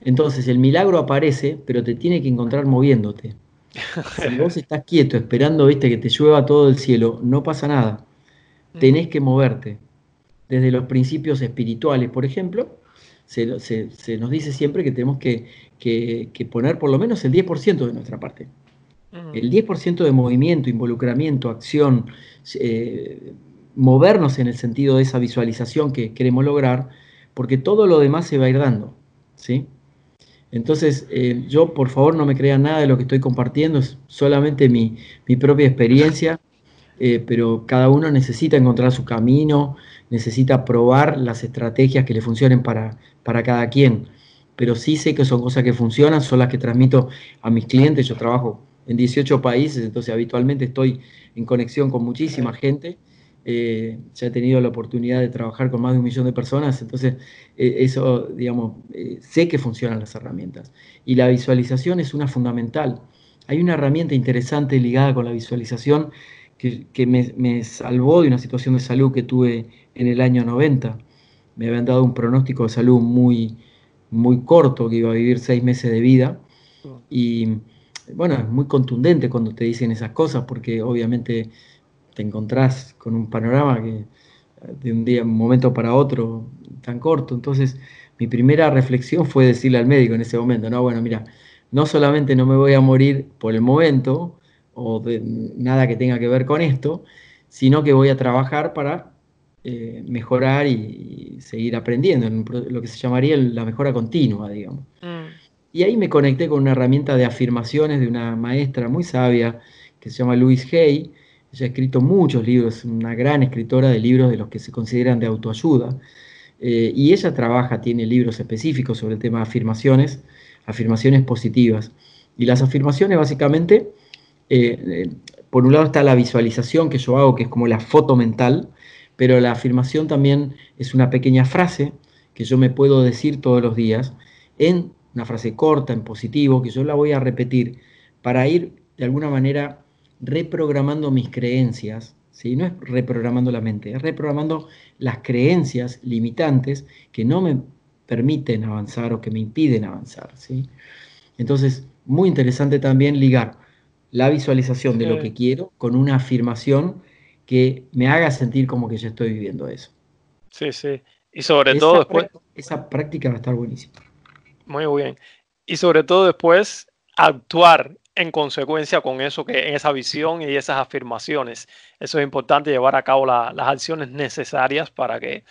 Entonces el milagro aparece, pero te tiene que encontrar moviéndote. [LAUGHS] Si vos estás quieto esperando, viste, que te llueva todo el cielo, no pasa nada. Tenés que moverte. Desde los principios espirituales, por ejemplo, se, se nos dice siempre que tenemos que, que, poner por lo menos el 10% de nuestra parte. El 10% de movimiento, involucramiento, acción, eh, movernos en el sentido de esa visualización que queremos lograr, porque todo lo demás se va a ir dando. ¿sí? Entonces, eh, yo por favor no me crean nada de lo que estoy compartiendo, es solamente mi, propia experiencia, eh, pero cada uno necesita encontrar su camino, necesita probar las estrategias que le funcionen para, para cada quien pero sí sé que son cosas que funcionan, son las que transmito a mis clientes. Yo trabajo en 18 países, entonces habitualmente estoy en conexión con muchísima gente. Eh, ya he tenido la oportunidad de trabajar con más de un millón de personas, entonces eh, eso, digamos, eh, sé que funcionan las herramientas. Y la visualización es una fundamental. Hay una herramienta interesante ligada con la visualización que, me, me, salvó de una situación de salud que tuve en el año 90. Me habían dado un pronóstico de salud muy, muy corto, que iba a vivir seis meses de vida. Y bueno, es muy contundente cuando te dicen esas cosas, porque obviamente te encontrás con un panorama que de un día, un momento para otro, tan corto. Entonces, mi primera reflexión fue decirle al médico en ese momento, no, bueno, mira, no solamente no me voy a morir por el momento, o de nada que tenga que ver con esto, sino que voy a trabajar para eh, mejorar y, seguir aprendiendo, lo que se llamaría la mejora continua, digamos. Mm. Y ahí me conecté con una herramienta de afirmaciones de una maestra muy sabia que se llama Louise Hay. Ella ha escrito muchos libros, una gran escritora de libros de los que se consideran de autoayuda. Eh, y ella trabaja, tiene libros específicos sobre el tema de afirmaciones, afirmaciones positivas. Y las afirmaciones básicamente, eh, eh, por un lado está la visualización que yo hago, que es como la foto mental, pero la afirmación también es una pequeña frase que yo me puedo decir todos los días en una frase corta, en positivo, que yo la voy a repetir para ir de alguna manera reprogramando mis creencias, ¿sí? no es reprogramando la mente, es reprogramando las creencias limitantes que no me permiten avanzar o que me impiden avanzar. ¿sí? Entonces, muy interesante también ligar la visualización de lo que quiero con una afirmación que me haga sentir como que ya estoy viviendo eso. Sí, sí. Y sobre todo después... Esa práctica va a estar buenísima. Muy bien. Y sobre todo después actuar en consecuencia con eso, que en esa visión y esas afirmaciones. Eso es importante, llevar a cabo las acciones necesarias para que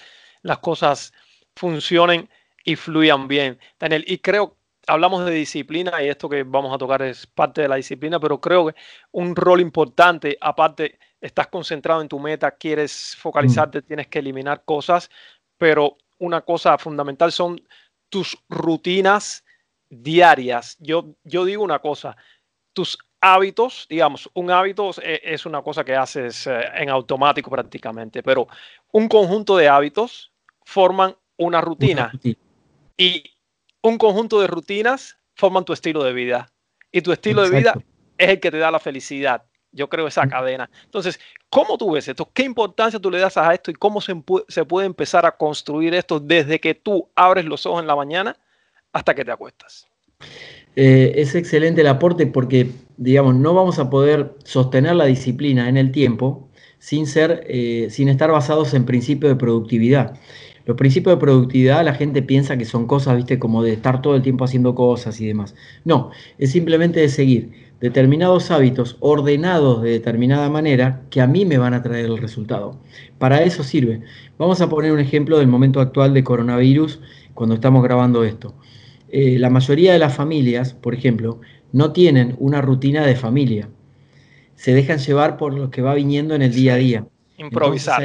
las cosas funcionen y fluyan bien. Daniel, y creo, hablamos de disciplina y esto que vamos a tocar es parte de la disciplina, pero creo que un rol importante, aparte, estás concentrado en tu meta, quieres focalizarte, mm. tienes que eliminar cosas, pero una cosa fundamental son tus rutinas diarias. Yo, yo digo una cosa, tus hábitos, digamos, un hábito es una cosa que haces eh, en automático prácticamente, pero un conjunto de hábitos forman una rutina y un conjunto de rutinas forman tu estilo de vida y tu estilo de vida es el que te da la felicidad. Yo creo esa cadena. Entonces, ¿cómo tú ves esto? ¿Qué importancia tú le das a esto y cómo se, puede empezar a construir esto desde que tú abres los ojos en la mañana hasta que te acuestas? Eh, es excelente el aporte porque, digamos, no vamos a poder sostener la disciplina en el tiempo sin, ser, eh, sin estar basados en principios de productividad. Los principios de productividad la gente piensa que son cosas, viste, como de estar todo el tiempo haciendo cosas y demás. No, es simplemente de seguir determinados hábitos ordenados de determinada manera que a mí me van a traer el resultado. Para eso sirve. Vamos a poner un ejemplo del momento actual de coronavirus cuando estamos grabando esto. Eh, la mayoría de las familias, por ejemplo, no tienen una rutina de familia. Se dejan llevar por lo que va viniendo en el día a día. Improvisar.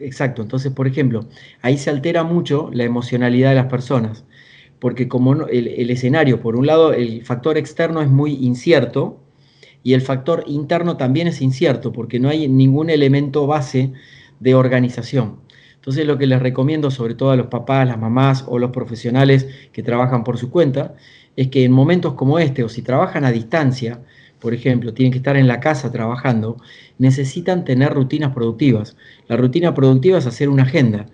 exacto, entonces, por ejemplo, ahí se altera mucho la emocionalidad de las personas, porque como el, escenario, por un lado, el factor externo es muy incierto y el factor interno también es incierto, porque no hay ningún elemento base de organización. Entonces lo que les recomiendo, sobre todo a los papás, las mamás o los profesionales que trabajan por su cuenta, es que en momentos como este, o si trabajan a distancia, por ejemplo, tienen que estar en la casa trabajando, necesitan tener rutinas productivas. La rutina productiva es hacer una agenda.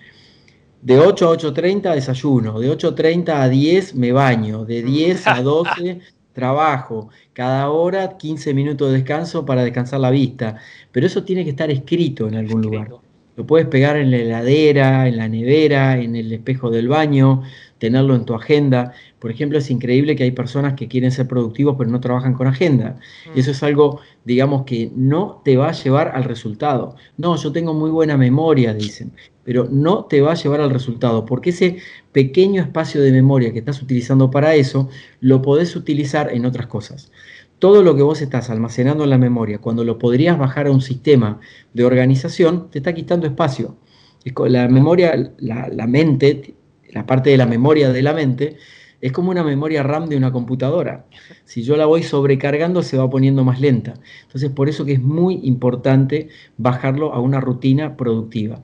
De 8 a 8.30 desayuno, de 8.30 a 10 me baño, de 10 a [LAUGHS] 12 trabajo, cada hora 15 minutos de descanso para descansar la vista. Pero eso tiene que estar escrito en algún lugar. Lo puedes pegar en la heladera, en la nevera, en el espejo del baño, tenerlo en tu agenda. Por ejemplo, es increíble que hay personas que quieren ser productivos pero no trabajan con agenda. Y eso es algo, digamos, que no te va a llevar al resultado. No, yo tengo muy buena memoria, dicen, pero no te va a llevar al resultado, porque ese pequeño espacio de memoria que estás utilizando para eso, lo podés utilizar en otras cosas todo lo que vos estás almacenando en la memoria, cuando lo podrías bajar a un sistema de organización, te está quitando espacio. La memoria, la, mente, la parte de la memoria de la mente, es como una memoria RAM de una computadora. Si yo la voy sobrecargando, se va poniendo más lenta. Entonces, por eso que es muy importante bajarlo a una rutina productiva.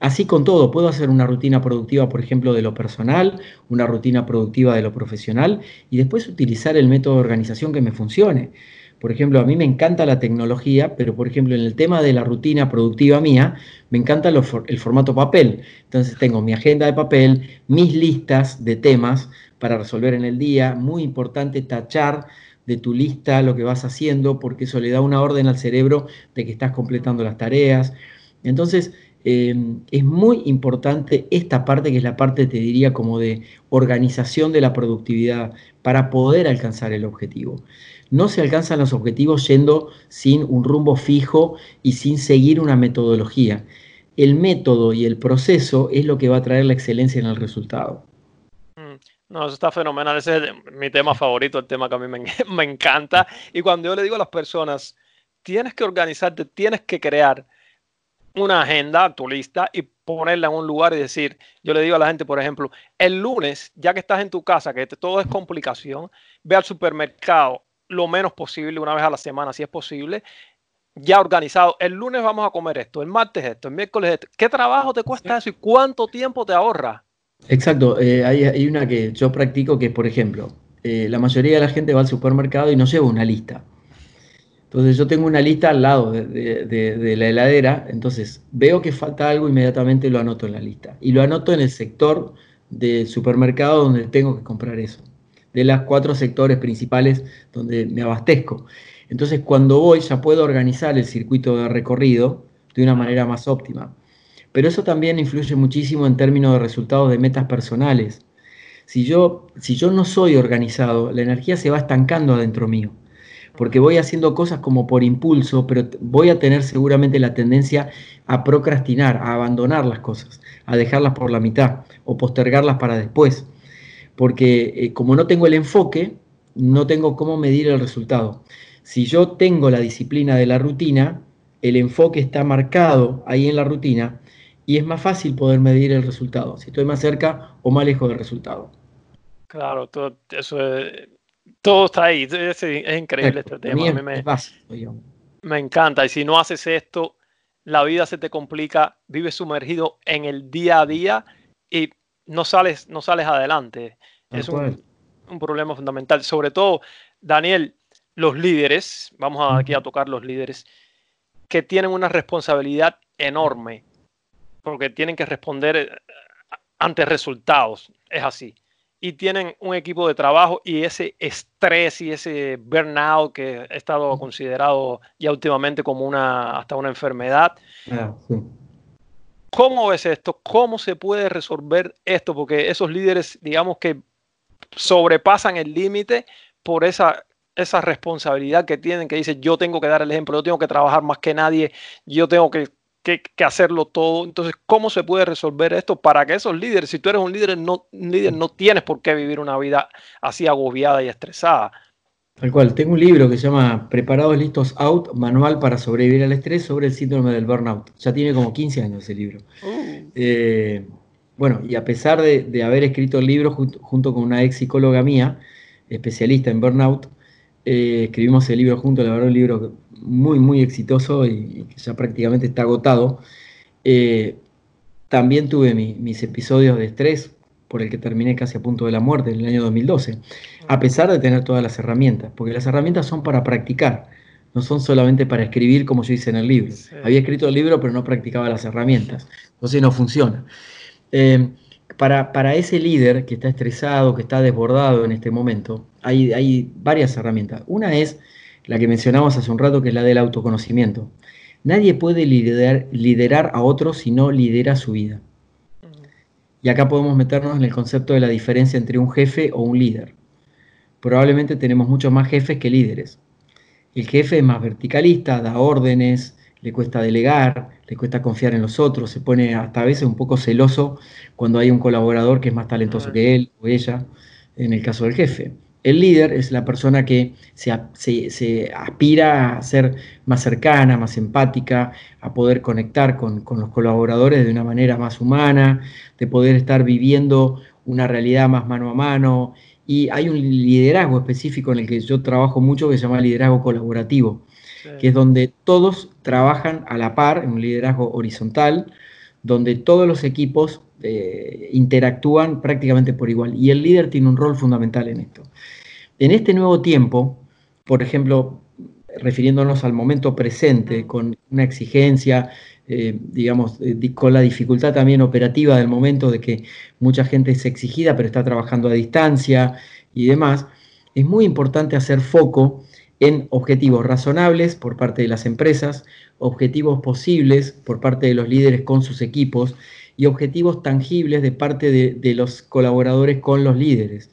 Así con todo, puedo hacer una rutina productiva, por ejemplo, de lo personal, una rutina productiva de lo profesional y después utilizar el método de organización que me funcione. Por ejemplo, a mí me encanta la tecnología, pero por ejemplo en el tema de la rutina productiva mía, me encanta el formato papel. Entonces tengo mi agenda de papel, mis listas de temas para resolver en el día. Muy importante tachar de tu lista lo que vas haciendo, porque eso le da una orden al cerebro de que estás completando las tareas. Entonces, em, es muy importante esta parte, que es la parte, te diría, como de organización de la productividad para poder alcanzar el objetivo. No se alcanzan los objetivos yendo sin un rumbo fijo y sin seguir una metodología. El método y el proceso es lo que va a traer la excelencia en el resultado. Mm, no, eso está fenomenal. Ese es mi tema favorito, el tema que a mí me, [LAUGHS] me, encanta. Y cuando yo le digo a las personas, tienes que organizarte, tienes que crear una agenda, tu lista, y ponerla en un lugar y decir, yo le digo a la gente, por ejemplo, el lunes, ya que estás en tu casa, que todo es complicación, ve al supermercado, lo menos posible, una vez a la semana, si es posible, ya organizado. El lunes vamos a comer esto, el martes esto, el miércoles esto. ¿Qué trabajo te cuesta eso y cuánto tiempo te ahorra? Exacto, eh, hay, una que yo practico que por ejemplo, eh, la mayoría de la gente va al supermercado y no lleva una lista. Entonces yo tengo una lista al lado de, la heladera, entonces veo que falta algo, inmediatamente lo anoto en la lista. Y lo anoto en el sector del supermercado donde tengo que comprar eso de las cuatro sectores principales donde me abastezco. Entonces, cuando voy ya puedo organizar el circuito de recorrido de una manera más óptima. Pero eso también influye muchísimo en términos de resultados de metas personales. Si yo, si yo no soy organizado, la energía se va estancando adentro mío, porque voy haciendo cosas como por impulso, pero voy a tener seguramente la tendencia a procrastinar, a abandonar las cosas, a dejarlas por la mitad o postergarlas para después porque eh, como no tengo el enfoque, no tengo cómo medir el resultado. Si yo tengo la disciplina de la rutina, el enfoque está marcado ahí en la rutina y es más fácil poder medir el resultado, si estoy más cerca o más lejos del resultado. Claro, todo, eso todo está ahí, es, increíble este tema. me, me encanta y si no haces esto, la vida se te complica, vives sumergido en el día a día y no sales, no sales adelante. es un, problema fundamental. Sobre todo, Daniel, los líderes, vamos aquí a tocar los líderes, que tienen una responsabilidad enorme, porque tienen que responder eh, ante resultados, es así. Y tienen un equipo de trabajo y ese estrés y ese burnout que ha estado considerado ya últimamente como una hasta una enfermedad. Ah, ¿Cómo ves esto? ¿Cómo se puede resolver esto? Porque esos líderes, digamos que sobrepasan el límite por esa, esa responsabilidad que tienen, que dicen yo tengo que dar el ejemplo, yo tengo que trabajar más que nadie, yo tengo que, hacerlo todo. Entonces, ¿cómo se puede resolver esto para que esos líderes, si tú eres un líder, no, un líder, no tienes por qué vivir una vida así agobiada y estresada? Tal cual, tengo un libro que se llama Preparados, Listos, Out, Manual para sobrevivir al estrés sobre el síndrome del burnout. Ya tiene como 15 años ese libro. Uh. Eh, bueno, y a pesar de, haber escrito el libro junto, con una ex psicóloga mía, especialista en burnout, eh, escribimos el libro juntos, la verdad un libro muy, muy exitoso y, que ya prácticamente está agotado. Eh, también tuve mis episodios de estrés, por el que terminé casi a punto de la muerte en el año 2012, a pesar de tener todas las herramientas, porque las herramientas son para practicar, no son solamente para escribir como yo hice en el libro. Había escrito el libro pero no practicaba las herramientas, entonces no funciona. Eh, para, para, ese líder que está estresado, que está desbordado en este momento, hay, hay varias herramientas. Una es la que mencionamos hace un rato, que es la del autoconocimiento. Nadie puede liderar, liderar a otros si no lidera su vida. Y acá podemos meternos en el concepto de la diferencia entre un jefe o un líder. Probablemente tenemos muchos más jefes que líderes. El jefe es más verticalista, da órdenes, le cuesta delegar, le cuesta confiar en los otros, se pone hasta a veces un poco celoso cuando hay un colaborador que es más talentoso que él o ella, en el caso del jefe. El líder es la persona que se, aspira a ser más cercana, más empática, a poder conectar con, los colaboradores de una manera más humana, de poder estar viviendo una realidad más mano a mano. Y hay un liderazgo específico en el que yo trabajo mucho que se llama liderazgo colaborativo, que es donde todos trabajan a la par, en un liderazgo horizontal, donde todos los equipos eh, interactúan prácticamente por igual. Y el líder tiene un rol fundamental en esto. En este nuevo tiempo, por ejemplo, refiriéndonos al momento presente, con una exigencia, eh, digamos, con la dificultad también operativa del momento de que mucha gente es exigida pero está trabajando a distancia y demás, es muy importante hacer foco en objetivos razonables por parte de las empresas, objetivos posibles por parte de los líderes con sus equipos y objetivos tangibles de parte de, los colaboradores con los líderes.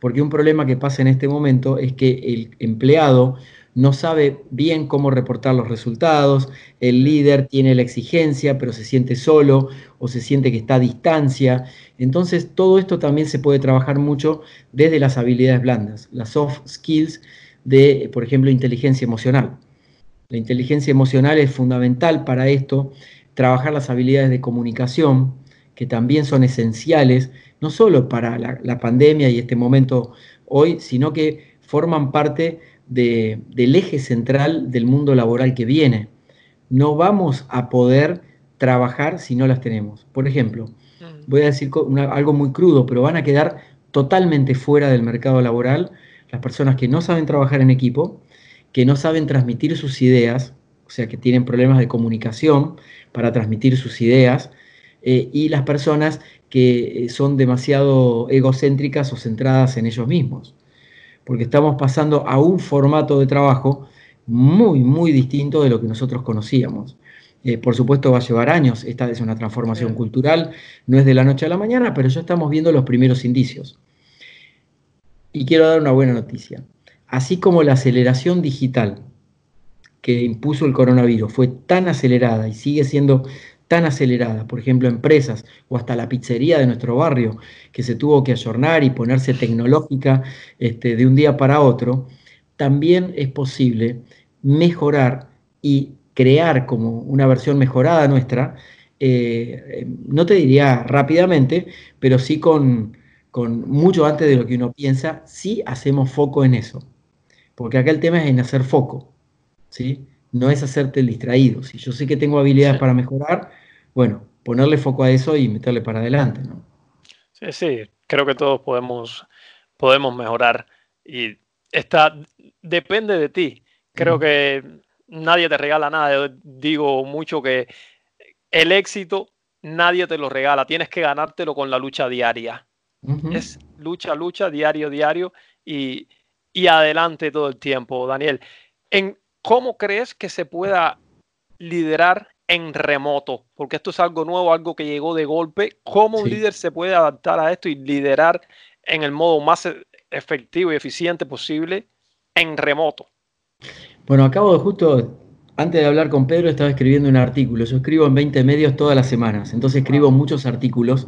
Porque un problema que pasa en este momento es que el empleado no sabe bien cómo reportar los resultados, el líder tiene la exigencia, pero se siente solo o se siente que está a distancia. Entonces, todo esto también se puede trabajar mucho desde las habilidades blandas, las soft skills de, por ejemplo, inteligencia emocional. La inteligencia emocional es fundamental para esto, trabajar las habilidades de comunicación, que también son esenciales, no solo para la, pandemia y este momento hoy, sino que forman parte del eje central del mundo laboral que viene. No vamos a poder trabajar si no las tenemos. Por ejemplo, mm. voy a decir algo muy crudo, pero van a quedar totalmente fuera del mercado laboral las personas que no saben trabajar en equipo, que no saben transmitir sus ideas, o sea, que tienen problemas de comunicación para transmitir sus ideas, eh, y las personas que eh, son demasiado egocéntricas o centradas en ellos mismos. Porque estamos pasando a un formato de trabajo muy, muy distinto de lo que nosotros conocíamos. Eh, por supuesto va a llevar años, esta es una transformación cultural, no es de la noche a la mañana, pero ya estamos viendo los primeros indicios. Y quiero dar una buena noticia. Así como la aceleración digital que impuso el coronavirus fue tan acelerada y sigue siendo tan acelerada, por ejemplo, empresas o hasta la pizzería de nuestro barrio, que se tuvo que ayornar y ponerse tecnológica este, de un día para otro, también es posible mejorar y crear como una versión mejorada nuestra, eh, no te diría rápidamente, pero sí con, con mucho antes de lo que uno piensa, si hacemos foco en eso. Porque acá el tema es en hacer foco, ¿sí? No es hacerte el distraído. Si yo sé que tengo habilidades para mejorar, bueno, ponerle foco a eso y meterle para adelante, ¿no? Sí, sí, creo que todos podemos, podemos mejorar y está, depende de ti. Creo que nadie te regala nada. Yo digo mucho que el éxito nadie te lo regala, tienes que ganártelo con la lucha diaria. Es lucha, lucha, diario, diario y, adelante todo el tiempo, Daniel. En, ¿Cómo crees que se pueda liderar en remoto? Porque esto es algo nuevo, algo que llegó de golpe. ¿Cómo un líder se puede adaptar a esto y liderar en el modo más e, efectivo y eficiente posible en remoto? Bueno, acabo de justo, antes de hablar con Pedro, estaba escribiendo un artículo. Yo escribo en 20 medios todas las semanas, entonces escribo muchos artículos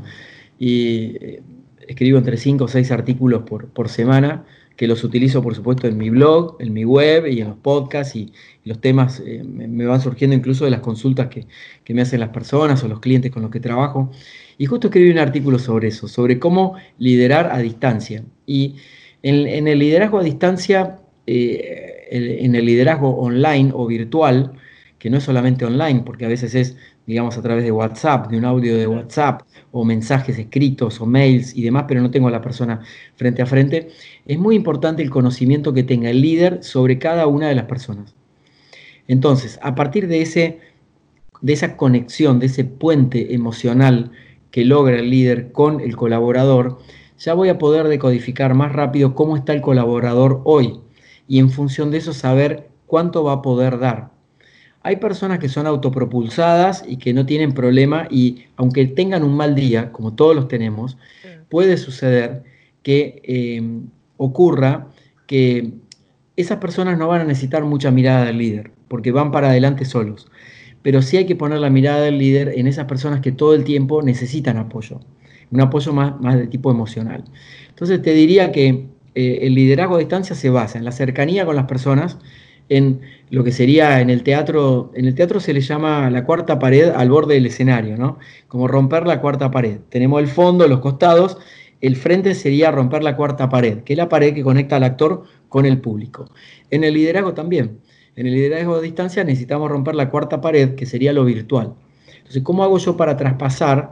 y eh, escribo entre 5 o 6 artículos por, semana, que los utilizo por supuesto en mi blog, en mi web y en los podcasts y, los temas eh, me, van surgiendo incluso de las consultas que, me hacen las personas o los clientes con los que trabajo. Y justo escribí un artículo sobre eso, sobre cómo liderar a distancia. Y en, el liderazgo a distancia, eh, en el liderazgo online o virtual, que no es solamente online, porque a veces es, digamos, a través de WhatsApp, de un audio de WhatsApp, o mensajes escritos o mails y demás, pero no tengo a la persona frente a frente, es muy importante el conocimiento que tenga el líder sobre cada una de las personas. Entonces, a partir de, ese, de esa conexión, de ese puente emocional que logra el líder con el colaborador, ya voy a poder decodificar más rápido cómo está el colaborador hoy y en función de eso saber cuánto va a poder dar. Hay personas que son autopropulsadas y que no tienen problema y aunque tengan un mal día, como todos los tenemos, puede suceder que eh, ocurra que esas personas no van a necesitar mucha mirada del líder, porque van para adelante solos. Pero sí hay que poner la mirada del líder en esas personas que todo el tiempo necesitan apoyo, un apoyo más, más de tipo emocional. Entonces te diría que eh, el liderazgo a distancia se basa en la cercanía con las personas, en lo que sería en el teatro, en el teatro se le llama la cuarta pared al borde del escenario, ¿no? Como romper la cuarta pared. Tenemos el fondo, los costados, el frente sería romper la cuarta pared, que es la pared que conecta al actor con el público. En el liderazgo también. En el liderazgo a distancia necesitamos romper la cuarta pared, que sería lo virtual. Entonces, ¿cómo hago yo para traspasar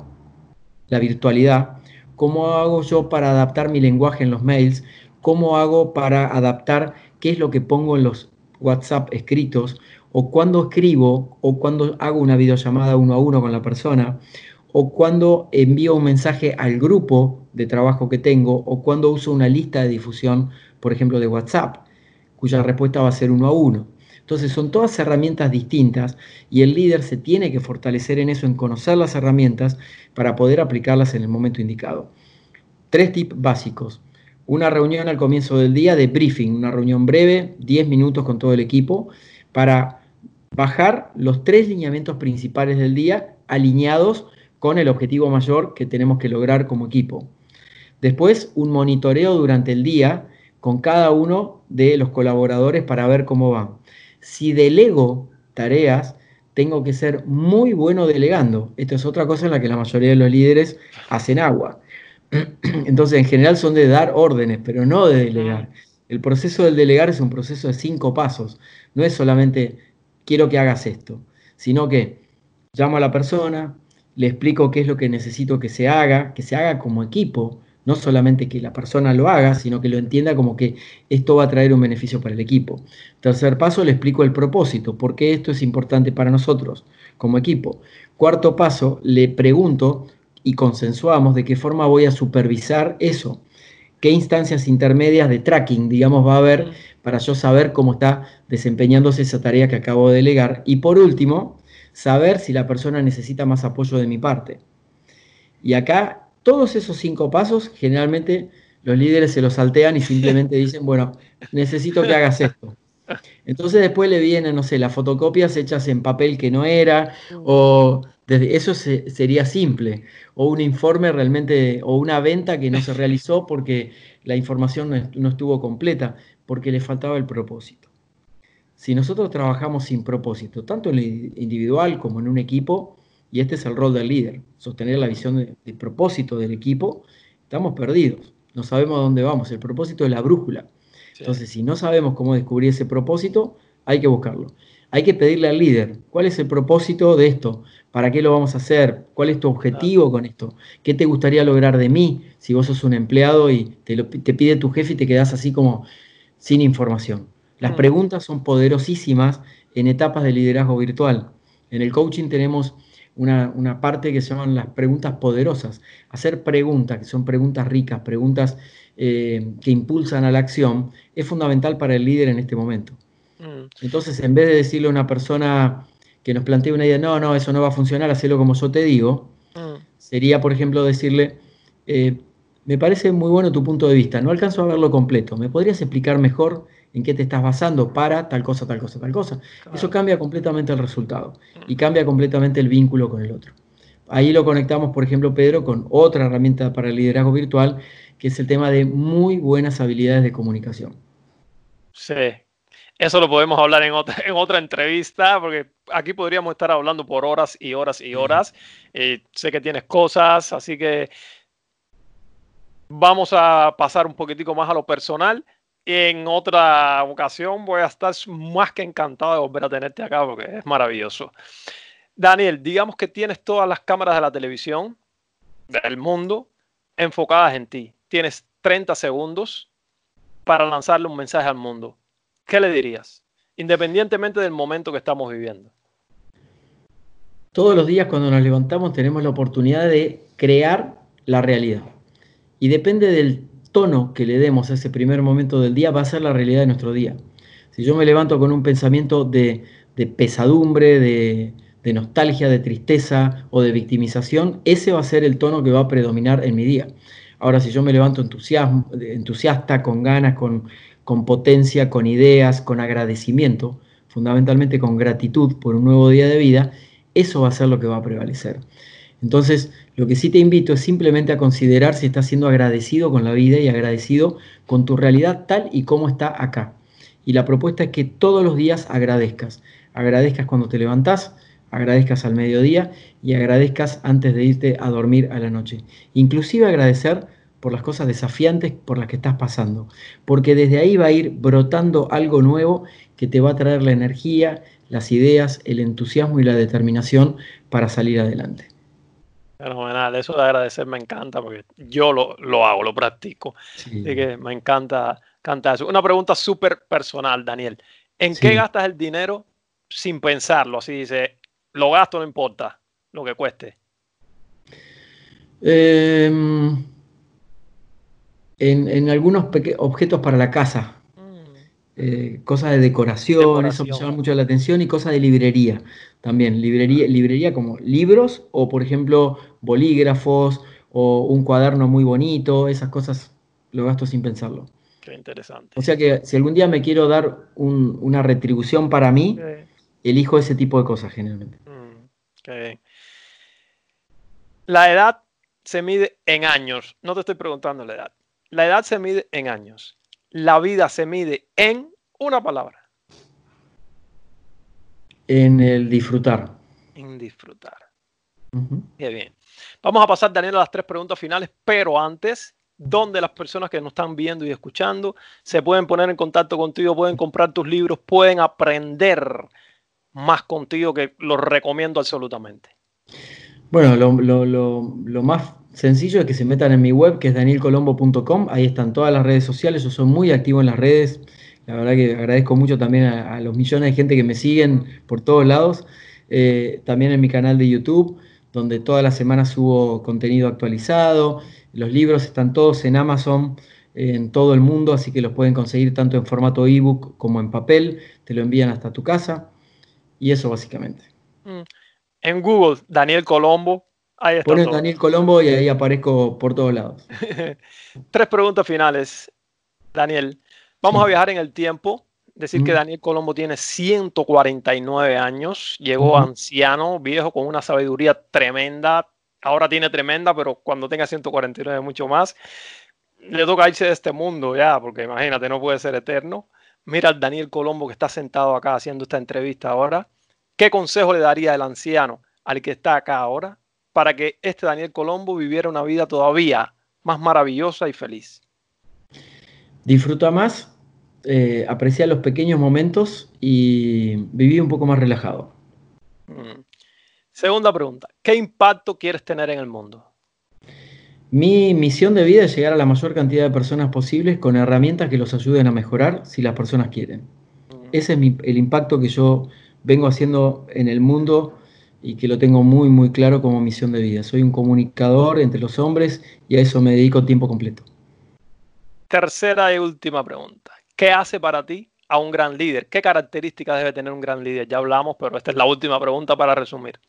la virtualidad? ¿Cómo hago yo para adaptar mi lenguaje en los mails? ¿Cómo hago para adaptar qué es lo que pongo en los WhatsApp escritos, o cuando escribo, o cuando hago una videollamada uno a uno con la persona, o cuando envío un mensaje al grupo de trabajo que tengo, o cuando uso una lista de difusión, por ejemplo, de WhatsApp, cuya respuesta va a ser uno a uno. Entonces son todas herramientas distintas y el líder se tiene que fortalecer en eso, en conocer las herramientas para poder aplicarlas en el momento indicado. Tres tips básicos. Una reunión al comienzo del día de briefing, una reunión breve, 10 minutos con todo el equipo, para bajar los tres lineamientos principales del día alineados con el objetivo mayor que tenemos que lograr como equipo. Después, un monitoreo durante el día con cada uno de los colaboradores para ver cómo van si delego tareas, tengo que ser muy bueno delegando. Esto es otra cosa en la que la mayoría de los líderes hacen agua. [CLEARS THROAT] Entonces, en general son de dar órdenes, pero no de delegar. El proceso del delegar es un proceso de cinco pasos. No es solamente quiero que hagas esto, sino que llamo a la persona, le explico qué es lo que necesito que se haga, que se haga como equipo, no solamente que la persona lo haga, sino que lo entienda como que esto va a traer un beneficio para el equipo. Tercer paso, le explico el propósito, por qué esto es importante para nosotros como equipo. Cuarto paso, le pregunto y consensuamos de qué forma voy a supervisar eso. ¿Qué instancias intermedias de tracking, digamos, va a haber para yo saber cómo está desempeñándose esa tarea que acabo de delegar? Y por último, saber si la persona necesita más apoyo de mi parte. Y acá todos esos cinco pasos, generalmente los líderes se los saltean y simplemente dicen, bueno, necesito que hagas esto. Entonces después le vienen, no sé, las fotocopias hechas en papel que no era, o desde, eso sería simple, o un informe realmente, o una venta que no se [LAUGHS] realizó porque la información no, no estuvo completa, porque le faltaba el propósito. Si nosotros trabajamos sin propósito, tanto en lo individual como en un equipo, y este es el rol del líder, sostener la visión de, propósito del equipo. Estamos perdidos, no sabemos a dónde vamos. El propósito es la brújula. Entonces, si no sabemos cómo descubrir ese propósito, hay que buscarlo. Hay que pedirle al líder, ¿cuál es el propósito de esto? ¿Para qué lo vamos a hacer? ¿Cuál es tu objetivo con esto? ¿Qué te gustaría lograr de mí si vos sos un empleado y te, te pide tu jefe y te quedas así como sin información? Las preguntas son poderosísimas en etapas de liderazgo virtual. En el coaching tenemos una, parte que se llaman las preguntas poderosas. Hacer preguntas, que son preguntas ricas, preguntas eh, que impulsan a la acción, es fundamental para el líder en este momento. Mm. Entonces, en vez de decirle a una persona que nos plantee una idea, no, no, eso no va a funcionar, hacelo como yo te digo, mm. sería, por ejemplo, decirle, eh, me parece muy bueno tu punto de vista, no alcanzo a verlo completo, ¿me podrías explicar mejor en qué te estás basando para tal cosa, tal cosa, tal cosa. Eso cambia completamente el resultado y cambia completamente el vínculo con el otro. Ahí lo conectamos, por ejemplo, Pedro, con otra herramienta para el liderazgo virtual, que es el tema de muy buenas habilidades de comunicación. Sí, eso lo podemos hablar en otra, en otra entrevista, porque aquí podríamos estar hablando por horas y horas y horas. Eh, sé que tienes cosas, así que vamos a pasar un poquitico más a lo personal. En otra ocasión voy a estar más que encantado de volver a tenerte acá porque es maravilloso. Daniel, digamos que tienes todas las cámaras de la televisión del mundo enfocadas en ti. Tienes 30 segundos para lanzarle un mensaje al mundo. ¿Qué le dirías? Independientemente del momento que estamos viviendo. Todos los días cuando nos levantamos tenemos la oportunidad de crear la realidad. Y depende del tono que le demos a ese primer momento del día va a ser la realidad de nuestro día. Si yo me levanto con un pensamiento de, pesadumbre, de, nostalgia, de tristeza o de victimización, ese va a ser el tono que va a predominar en mi día. Ahora, si yo me levanto entusiasta, con ganas, con, con potencia, con ideas, con agradecimiento, fundamentalmente con gratitud por un nuevo día de vida, eso va a ser lo que va a prevalecer. Entonces, lo que sí te invito es simplemente a considerar si estás siendo agradecido con la vida y agradecido con tu realidad tal y como está acá. Y la propuesta es que todos los días agradezcas. Agradezcas cuando te levantás, agradezcas al mediodía y agradezcas antes de irte a dormir a la noche. Inclusive agradecer por las cosas desafiantes por las que estás pasando, porque desde ahí va a ir brotando algo nuevo que te va a traer la energía, las ideas, el entusiasmo y la determinación para salir adelante. Fenomenal, eso de agradecer me encanta porque yo lo, lo hago, lo practico. Así que me encanta, encanta eso. Una pregunta súper personal, Daniel. ¿En qué gastas el dinero sin pensarlo? Así dice, lo gasto, no importa lo que cueste. Em, en, algunos objetos para la casa. Mm. Eh, cosas de decoración, eso me llama mucho la atención, y cosas de librería también. Librería, librería como libros o, por ejemplo, bolígrafos o un cuaderno muy bonito, esas cosas lo gasto sin pensarlo. Qué interesante. O sea que si algún día me quiero dar una retribución para mí, elijo ese tipo de cosas generalmente. Mm, la edad se mide en años. No te estoy preguntando la edad. La edad se mide en años. La vida se mide en una palabra. En el disfrutar. En disfrutar. bien. Vamos a pasar, Daniel, a las tres preguntas finales, pero antes, ¿dónde las personas que nos están viendo y escuchando se pueden poner en contacto contigo, pueden comprar tus libros, pueden aprender más contigo, que los recomiendo absolutamente? Bueno, lo, más sencillo es que se metan en mi web, que es danielcolombo.com. Ahí están todas las redes sociales. Yo soy muy activo en las redes. La verdad que agradezco mucho también a, los millones de gente que me siguen por todos lados. Eh, también en mi canal de YouTube, donde todas las semanas subo contenido actualizado. Los libros están todos en Amazon en todo el mundo, así que los pueden conseguir tanto en formato ebook como en papel. Te lo envían hasta tu casa. Y eso básicamente. Mm. En Google, Daniel Colombo. Ahí está. Pones Daniel Colombo y ahí aparezco por todos lados. [LAUGHS] Tres preguntas finales, Daniel. Vamos a viajar en el tiempo. Decir que Daniel Colombo tiene 149 años, llegó anciano, viejo, con una sabiduría tremenda. Ahora tiene tremenda, pero cuando tenga 149 mucho más. Le toca irse de este mundo ya, porque imagínate, no puede ser eterno. Mira al Daniel Colombo que está sentado acá haciendo esta entrevista ahora. ¿Qué consejo le daría el anciano al que está acá ahora para que este Daniel Colombo viviera una vida todavía más maravillosa y feliz? Disfruta más, eh, aprecia los pequeños momentos y viví un poco más relajado. Mm. Segunda pregunta, ¿qué impacto quieres tener en el mundo? Mi misión de vida es llegar a la mayor cantidad de personas posibles con herramientas que los ayuden a mejorar si las personas quieren. Mm. Ese es el impacto que yo vengo haciendo en el mundo y que lo tengo muy, muy claro como misión de vida. Soy un comunicador entre los hombres y a eso me dedico tiempo completo. Tercera y última pregunta. ¿Qué hace para ti a un gran líder? ¿Qué características debe tener un gran líder? Ya hablamos, pero esta es la última pregunta para resumir.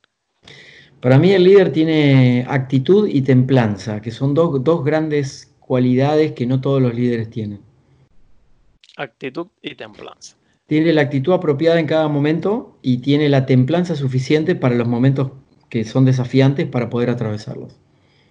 Para mí el líder tiene actitud y templanza, que son dos, grandes cualidades que no todos los líderes tienen. Actitud y templanza. Tiene la actitud apropiada en cada momento y tiene la templanza suficiente para los momentos que son desafiantes para poder atravesarlos.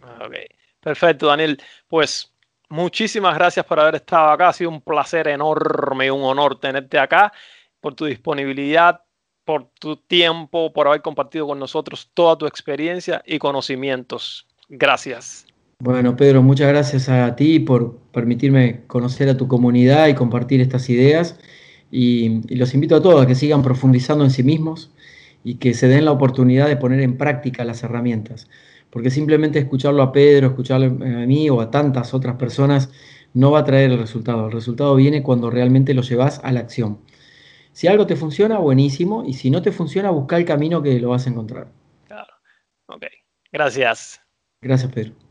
Ok, perfecto, Daniel. Pues muchísimas gracias por haber estado acá. Ha sido un placer enorme, un honor tenerte acá, por tu disponibilidad, por tu tiempo, por haber compartido con nosotros toda tu experiencia y conocimientos. Gracias. Bueno, Pedro, muchas gracias a ti por permitirme conocer a tu comunidad y compartir estas ideas. Y, los invito a todos a que sigan profundizando en sí mismos y que se den la oportunidad de poner en práctica las herramientas. Porque simplemente escucharlo a Pedro, escucharlo a mí o a tantas otras personas no va a traer el resultado. El resultado viene cuando realmente lo llevas a la acción. Si algo te funciona, buenísimo. Y si no te funciona, busca el camino que lo vas a encontrar. Claro. Ok. Gracias. Gracias, Pedro.